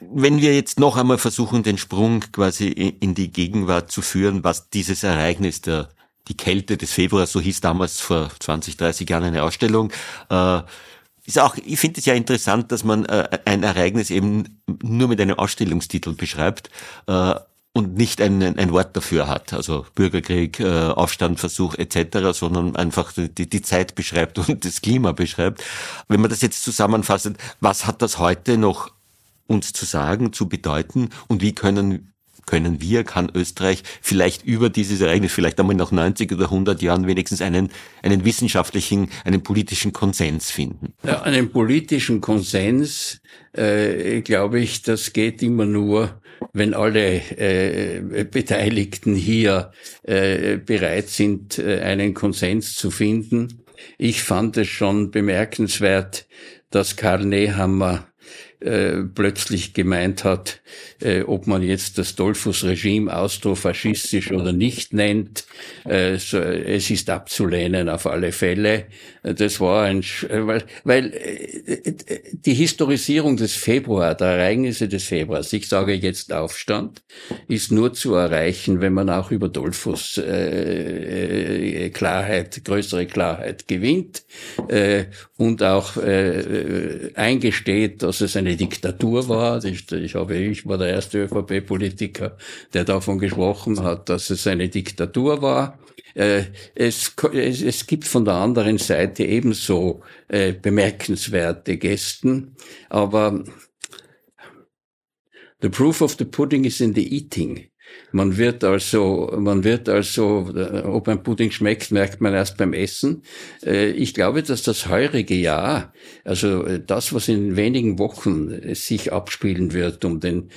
wenn wir jetzt noch einmal versuchen, den Sprung quasi in die Gegenwart zu führen, was dieses Ereignis der die Kälte des Februars, so hieß damals vor 20, 30 Jahren eine Ausstellung, äh, ist auch, ich finde es ja interessant, dass man äh, ein Ereignis eben nur mit einem Ausstellungstitel beschreibt äh, und nicht ein, ein Wort dafür hat, also Bürgerkrieg, äh, Aufstandversuch etc., sondern einfach die, die Zeit beschreibt und das Klima beschreibt. Wenn man das jetzt zusammenfasst, was hat das heute noch uns zu sagen, zu bedeuten und wie können können wir, kann Österreich vielleicht über dieses Ereignis, vielleicht einmal nach 90 oder 100 Jahren wenigstens einen, einen wissenschaftlichen, einen politischen Konsens finden? Ja, einen politischen Konsens, äh, glaube ich, das geht immer nur, wenn alle äh, Beteiligten hier äh, bereit sind, äh, einen Konsens zu finden. Ich fand es schon bemerkenswert, dass Karl Nehammer äh, plötzlich gemeint hat, äh, ob man jetzt das Dollfuß-Regime austrofaschistisch oder nicht nennt. Äh, so, es ist abzulehnen auf alle Fälle. Das war ein, äh, weil, weil äh, die Historisierung des Februar, der Ereignisse des Februars, ich sage jetzt Aufstand, ist nur zu erreichen, wenn man auch über Dollfuß äh, Klarheit, größere Klarheit gewinnt äh, und auch äh, eingesteht, dass es eine eine Diktatur war. Ich, ich habe, ich war der erste ÖVP-Politiker, der davon gesprochen hat, dass es eine Diktatur war. Äh, es, es, es gibt von der anderen Seite ebenso äh, bemerkenswerte Gesten, aber the proof of the pudding is in the eating. Man wird also, man wird also, äh, ob ein Pudding schmeckt, merkt man erst beim Essen. Äh, ich glaube, dass das heurige Jahr, also äh, das, was in wenigen Wochen sich abspielen wird um den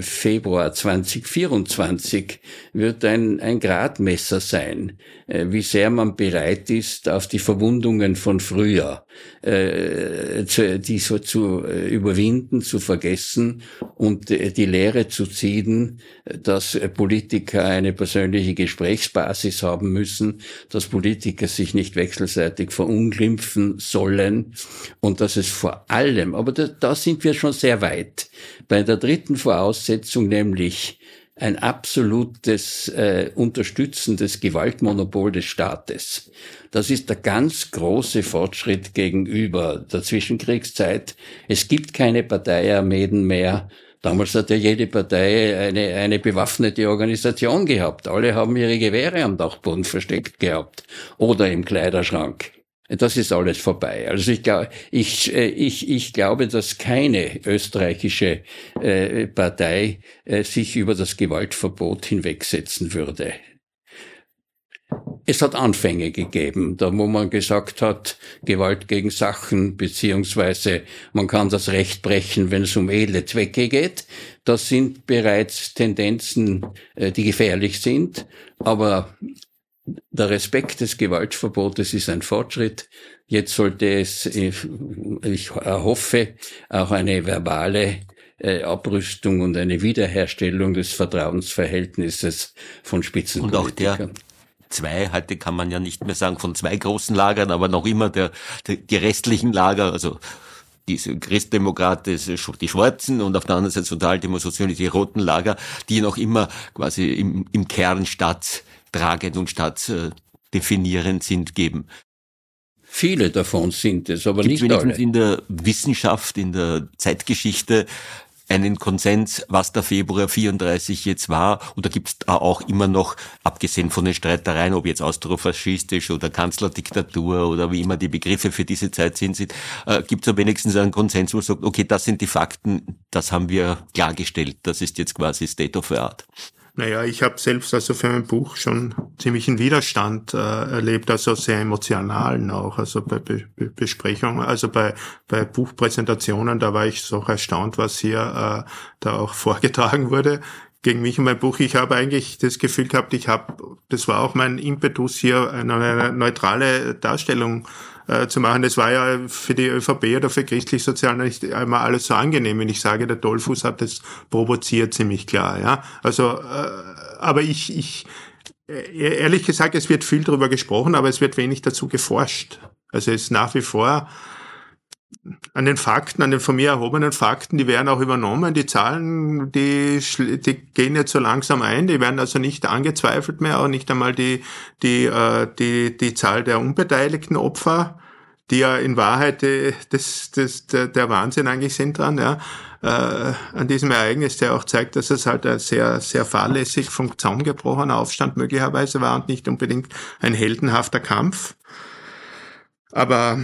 Februar 2024, wird ein, ein Gradmesser sein, wie sehr man bereit ist, auf die Verwundungen von früher, die so zu überwinden, zu vergessen und die Lehre zu ziehen, dass Politiker eine persönliche Gesprächsbasis haben müssen, dass Politiker sich nicht wechselseitig verunglimpfen sollen und dass es vor allem, aber da, da sind wir schon sehr weit, bei der dritten Voraussetzung, nämlich ein absolutes äh, Unterstützen des Gewaltmonopol des Staates. Das ist der ganz große Fortschritt gegenüber der Zwischenkriegszeit. Es gibt keine Parteiarmeen mehr. Damals hat ja jede Partei eine, eine bewaffnete Organisation gehabt. Alle haben ihre Gewehre am Dachboden versteckt gehabt oder im Kleiderschrank. Das ist alles vorbei. Also ich, glaube, ich, äh, ich, ich glaube, dass keine österreichische äh, Partei äh, sich über das Gewaltverbot hinwegsetzen würde. Es hat Anfänge gegeben, da wo man gesagt hat, Gewalt gegen Sachen, beziehungsweise man kann das Recht brechen, wenn es um edle Zwecke geht. Das sind bereits Tendenzen, äh, die gefährlich sind. Aber der Respekt des Gewaltverbotes ist ein Fortschritt. Jetzt sollte es, äh, ich hoffe, auch eine verbale äh, Abrüstung und eine Wiederherstellung des Vertrauensverhältnisses von Spitzenpolitikern. Und auch der zwei, heute kann man ja nicht mehr sagen von zwei großen Lagern, aber noch immer der, der die restlichen Lager, also diese Christdemokraten, die Schwarzen und auf der anderen Seite Sozialdemokraten, die roten Lager, die noch immer quasi im, im Kern staatstragend und staatsdefinierend sind, geben. Viele davon sind es, aber Gibt's nicht wenigstens alle. in der Wissenschaft, in der Zeitgeschichte einen Konsens, was der Februar 34 jetzt war? Oder gibt es auch immer noch, abgesehen von den Streitereien, ob jetzt austrofaschistisch oder Kanzlerdiktatur oder wie immer die Begriffe für diese Zeit sind, sind äh, gibt es wenigstens einen Konsens, wo man sagt, okay, das sind die Fakten, das haben wir klargestellt, das ist jetzt quasi State of the Art. Naja, ich habe selbst also für mein Buch schon ziemlichen Widerstand äh, erlebt, also sehr emotionalen auch, also bei Be Be Besprechungen, also bei, bei Buchpräsentationen, da war ich so erstaunt, was hier äh, da auch (laughs) vorgetragen wurde gegen mich und mein Buch. Ich habe eigentlich das Gefühl gehabt, ich habe, das war auch mein Impetus hier, eine neutrale Darstellung äh, zu machen. Das war ja für die ÖVP oder für christlich-sozial nicht einmal alles so angenehm, wenn ich sage, der Dollfuß hat das provoziert ziemlich klar. Ja, also, äh, aber ich, ich äh, ehrlich gesagt, es wird viel darüber gesprochen, aber es wird wenig dazu geforscht. Also es ist nach wie vor an den Fakten, an den von mir erhobenen Fakten, die werden auch übernommen. Die Zahlen, die, die gehen jetzt so langsam ein. Die werden also nicht angezweifelt mehr, auch nicht einmal die, die, äh, die, die Zahl der unbeteiligten Opfer, die ja in Wahrheit die, das, das, der, der Wahnsinn eigentlich sind dran, ja, äh, an diesem Ereignis, der auch zeigt, dass es halt ein sehr, sehr fahrlässig vom Zaun gebrochener Aufstand möglicherweise war und nicht unbedingt ein heldenhafter Kampf. Aber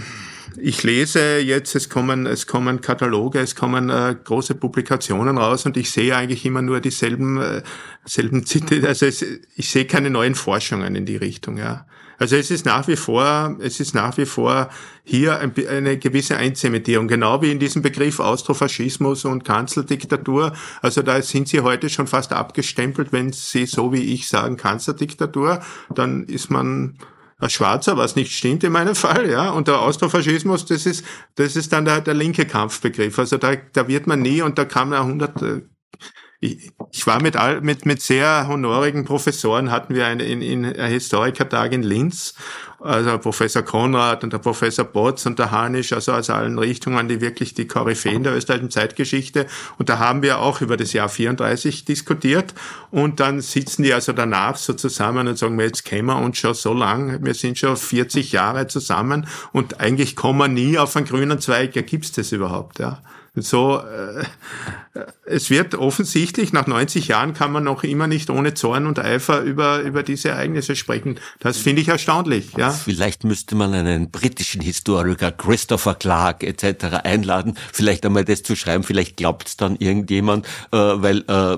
ich lese jetzt, es kommen, es kommen Kataloge, es kommen äh, große Publikationen raus und ich sehe eigentlich immer nur dieselben, äh, selben Zitate. Also es, ich sehe keine neuen Forschungen in die Richtung, ja. Also es ist nach wie vor, es ist nach wie vor hier eine gewisse Einzementierung, genau wie in diesem Begriff Austrofaschismus und Kanzlerdiktatur. Also da sind sie heute schon fast abgestempelt, wenn sie so wie ich sagen Kanzlerdiktatur, dann ist man ein Schwarzer, was nicht stimmt in meinem (laughs) Fall, ja. Und der Austrofaschismus, das ist, das ist dann der, der linke Kampfbegriff. Also da, da wird man nie, und da kam ja hundert, äh, ich, ich war mit, all, mit, mit sehr honorigen Professoren, hatten wir eine, in, in einen Historikertag in Linz, also Professor Konrad und der Professor Botz und der Hanisch, also aus allen Richtungen, die wirklich die Koryphäen der österreichischen Zeitgeschichte. Und da haben wir auch über das Jahr 34 diskutiert. Und dann sitzen die also danach so zusammen und sagen, jetzt kennen wir uns schon so lang, wir sind schon 40 Jahre zusammen und eigentlich kommen wir nie auf einen grünen Zweig. Ja, gibt's das überhaupt, ja? So, äh, es wird offensichtlich, nach 90 Jahren kann man noch immer nicht ohne Zorn und Eifer über, über diese Ereignisse sprechen. Das finde ich erstaunlich. Ja? Vielleicht müsste man einen britischen Historiker, Christopher Clark etc. einladen, vielleicht einmal das zu schreiben, vielleicht glaubt es dann irgendjemand, äh, weil äh,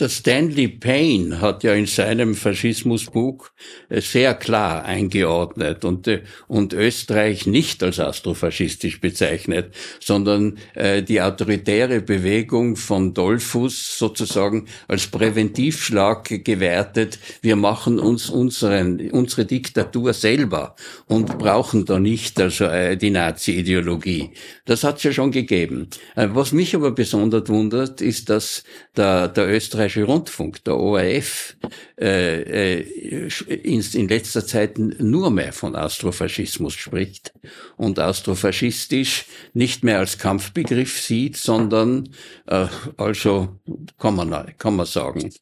der Stanley Payne hat ja in seinem Faschismusbuch äh, sehr klar eingeordnet und, äh, und Österreich nicht als astrofaschistisch bezeichnet, sondern äh, die autoritäre Bewegung von Dollfuss sozusagen als Präventivschlag gewertet. Wir machen uns unseren, unsere Diktatur selber und brauchen da nicht also die Nazi-Ideologie. Das hat es ja schon gegeben. Was mich aber besonders wundert, ist, dass der, der österreichische Österreichische Rundfunk, der ORF, äh, äh, in, in letzter Zeit nur mehr von Astrofaschismus spricht und astrofaschistisch nicht mehr als Kampfbegriff sieht, sondern äh, also kann man, kann man sagen.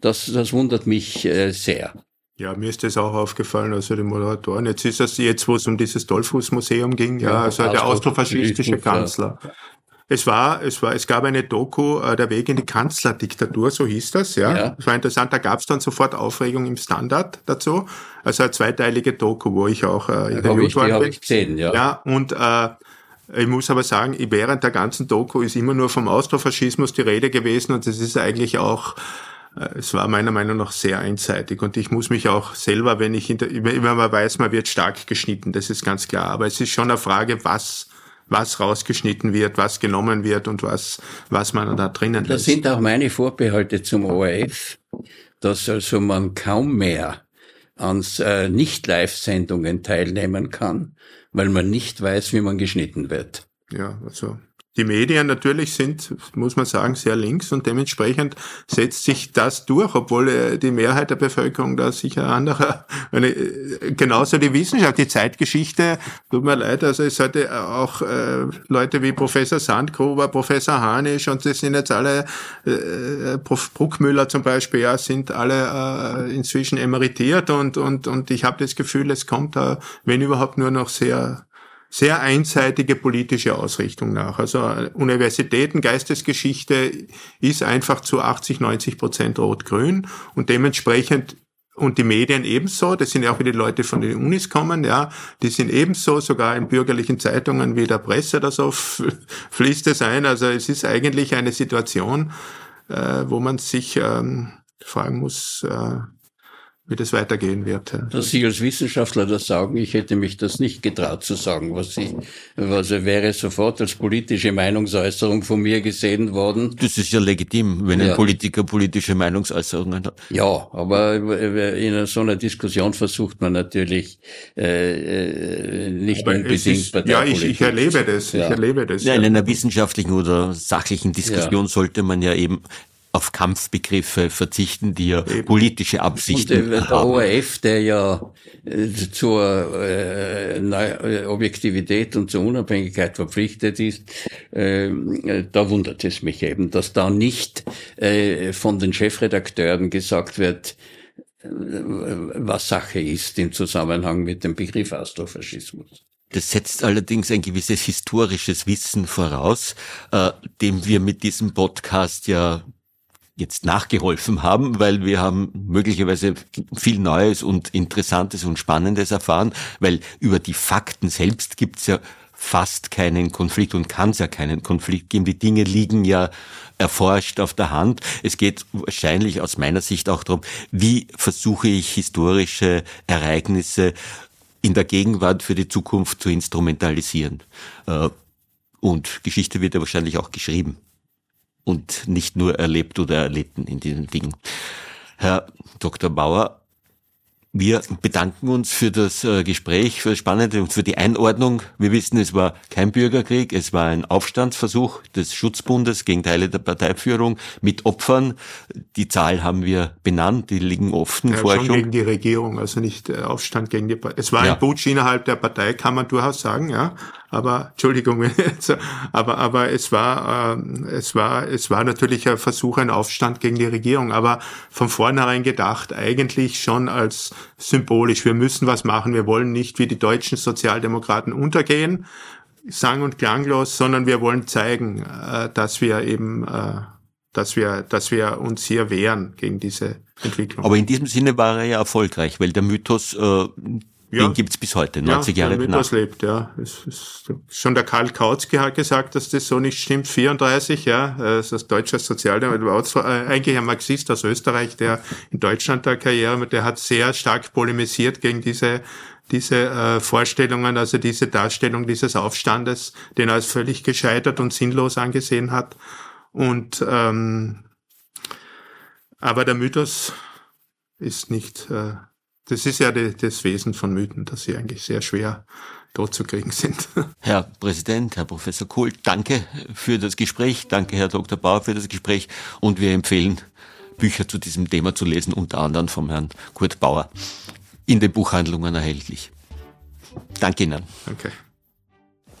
Das, das wundert mich äh, sehr. Ja, mir ist das auch aufgefallen, also die Moderatoren. Jetzt ist es jetzt, wo es um dieses Dollfuß-Museum ging, ja, also der austrofaschistische Kanzler. Es war, es war, es gab eine Doku, äh, der Weg in die Kanzlerdiktatur, so hieß das, ja. ja. Das war interessant, da gab es dann sofort Aufregung im Standard dazu. Also eine zweiteilige Doku, wo ich auch äh, interviewt ja, habe ich gesehen, ja. Ja, und äh, ich muss aber sagen, während der ganzen Doku ist immer nur vom Austrofaschismus die Rede gewesen und es ist eigentlich auch äh, es war meiner Meinung nach sehr einseitig und ich muss mich auch selber, wenn ich, in der, immer man weiß, man wird stark geschnitten, das ist ganz klar, aber es ist schon eine Frage, was was rausgeschnitten wird, was genommen wird und was, was man da drinnen lässt. Das sind auch meine Vorbehalte zum ORF, dass also man kaum mehr an äh, Nicht-Live-Sendungen teilnehmen kann, weil man nicht weiß, wie man geschnitten wird. Ja, also die Medien natürlich sind, muss man sagen, sehr links und dementsprechend setzt sich das durch, obwohl äh, die Mehrheit der Bevölkerung da sicher anderer, eine, äh, genauso die Wissenschaft, die Zeitgeschichte, tut mir leid, also es hatte auch äh, Leute wie Professor Sandgruber, Professor Hanisch und das sind jetzt alle, äh, Prof. Bruckmüller zum Beispiel, ja, sind alle äh, inzwischen emeritiert und, und, und ich habe das Gefühl, es kommt da, wenn überhaupt nur noch sehr sehr einseitige politische Ausrichtung nach. Also Universitäten, Geistesgeschichte ist einfach zu 80, 90 Prozent rot-grün und dementsprechend und die Medien ebenso, das sind ja auch wieder die Leute von den Unis kommen, ja, die sind ebenso, sogar in bürgerlichen Zeitungen wie der Presse oder so fließt es ein. Also es ist eigentlich eine Situation, äh, wo man sich ähm, fragen muss, äh, wie das weitergehen wird. Dass Sie als Wissenschaftler das sagen, ich hätte mich das nicht getraut zu sagen, was Sie, was wäre sofort als politische Meinungsäußerung von mir gesehen worden. Das ist ja legitim, wenn ja. ein Politiker politische Meinungsäußerungen hat. Ja, aber in so einer Diskussion versucht man natürlich äh, äh nicht aber unbedingt ist, Ja, ich, ich erlebe das, ja. ich erlebe das. Ja, in einer wissenschaftlichen oder sachlichen Diskussion ja. sollte man ja eben auf Kampfbegriffe verzichten, die ja politische Absichten Und, äh, der haben. ORF, der ja äh, zur äh, äh, Objektivität und zur Unabhängigkeit verpflichtet ist, äh, da wundert es mich eben, dass da nicht äh, von den Chefredakteuren gesagt wird, äh, was Sache ist im Zusammenhang mit dem Begriff Astrofaschismus. Das setzt allerdings ein gewisses historisches Wissen voraus, äh, dem wir mit diesem Podcast ja jetzt nachgeholfen haben, weil wir haben möglicherweise viel Neues und Interessantes und Spannendes erfahren, weil über die Fakten selbst gibt's ja fast keinen Konflikt und kann es ja keinen Konflikt geben. Die Dinge liegen ja erforscht auf der Hand. Es geht wahrscheinlich aus meiner Sicht auch darum, wie versuche ich historische Ereignisse in der Gegenwart für die Zukunft zu instrumentalisieren. Äh, und Geschichte wird ja wahrscheinlich auch geschrieben und nicht nur erlebt oder erlitten in diesen Dingen. Herr Dr. Bauer, wir bedanken uns für das äh, Gespräch, für das Spannende und für die Einordnung. Wir wissen, es war kein Bürgerkrieg, es war ein Aufstandsversuch des Schutzbundes gegen Teile der Parteiführung mit Opfern. Die Zahl haben wir benannt, die liegen offen ja, vorher schon. gegen die Regierung, also nicht äh, Aufstand gegen die Partei. Es war ja. ein Putsch innerhalb der Partei, kann man durchaus sagen, ja aber Entschuldigung, (laughs) aber aber es war äh, es war es war natürlich ein Versuch, ein Aufstand gegen die Regierung, aber von vornherein gedacht eigentlich schon als symbolisch. Wir müssen was machen. Wir wollen nicht wie die deutschen Sozialdemokraten untergehen, sang und klanglos, sondern wir wollen zeigen, äh, dass wir eben äh, dass wir, dass wir uns hier wehren gegen diese Entwicklung. Aber in diesem Sinne war er ja erfolgreich, weil der Mythos äh, ja. Den gibt's bis heute, 90 ja, Jahre danach. lebt, ja. Es ist, schon der Karl Kautzke hat gesagt, dass das so nicht stimmt. 34, ja, das ist deutscher Sozialdemokrat, äh, eigentlich ein Marxist aus Österreich, der in Deutschland der Karriere, der hat sehr stark polemisiert gegen diese diese äh, Vorstellungen, also diese Darstellung dieses Aufstandes, den er als völlig gescheitert und sinnlos angesehen hat. Und ähm, aber der Mythos ist nicht äh, das ist ja die, das Wesen von Mythen, dass sie eigentlich sehr schwer totzukriegen sind. (laughs) Herr Präsident, Herr Professor Kohl, danke für das Gespräch. Danke, Herr Dr. Bauer, für das Gespräch. Und wir empfehlen, Bücher zu diesem Thema zu lesen, unter anderem vom Herrn Kurt Bauer, in den Buchhandlungen erhältlich. Danke Ihnen. Danke.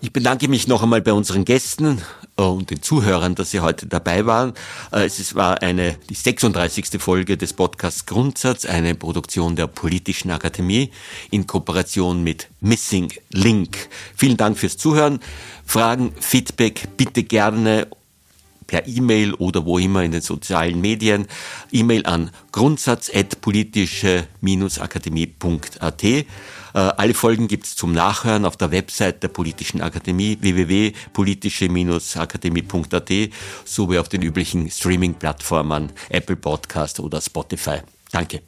Ich bedanke mich noch einmal bei unseren Gästen äh, und den Zuhörern, dass Sie heute dabei waren. Äh, es war eine, die 36. Folge des Podcasts Grundsatz, eine Produktion der Politischen Akademie in Kooperation mit Missing Link. Vielen Dank fürs Zuhören. Fragen, Feedback bitte gerne per E-Mail oder wo immer in den sozialen Medien. E-Mail an grundsatz.politische-akademie.at. Äh, alle Folgen gibt's zum Nachhören auf der Website der Politischen Akademie www.politische-akademie.at sowie auf den üblichen Streaming-Plattformen Apple Podcast oder Spotify. Danke.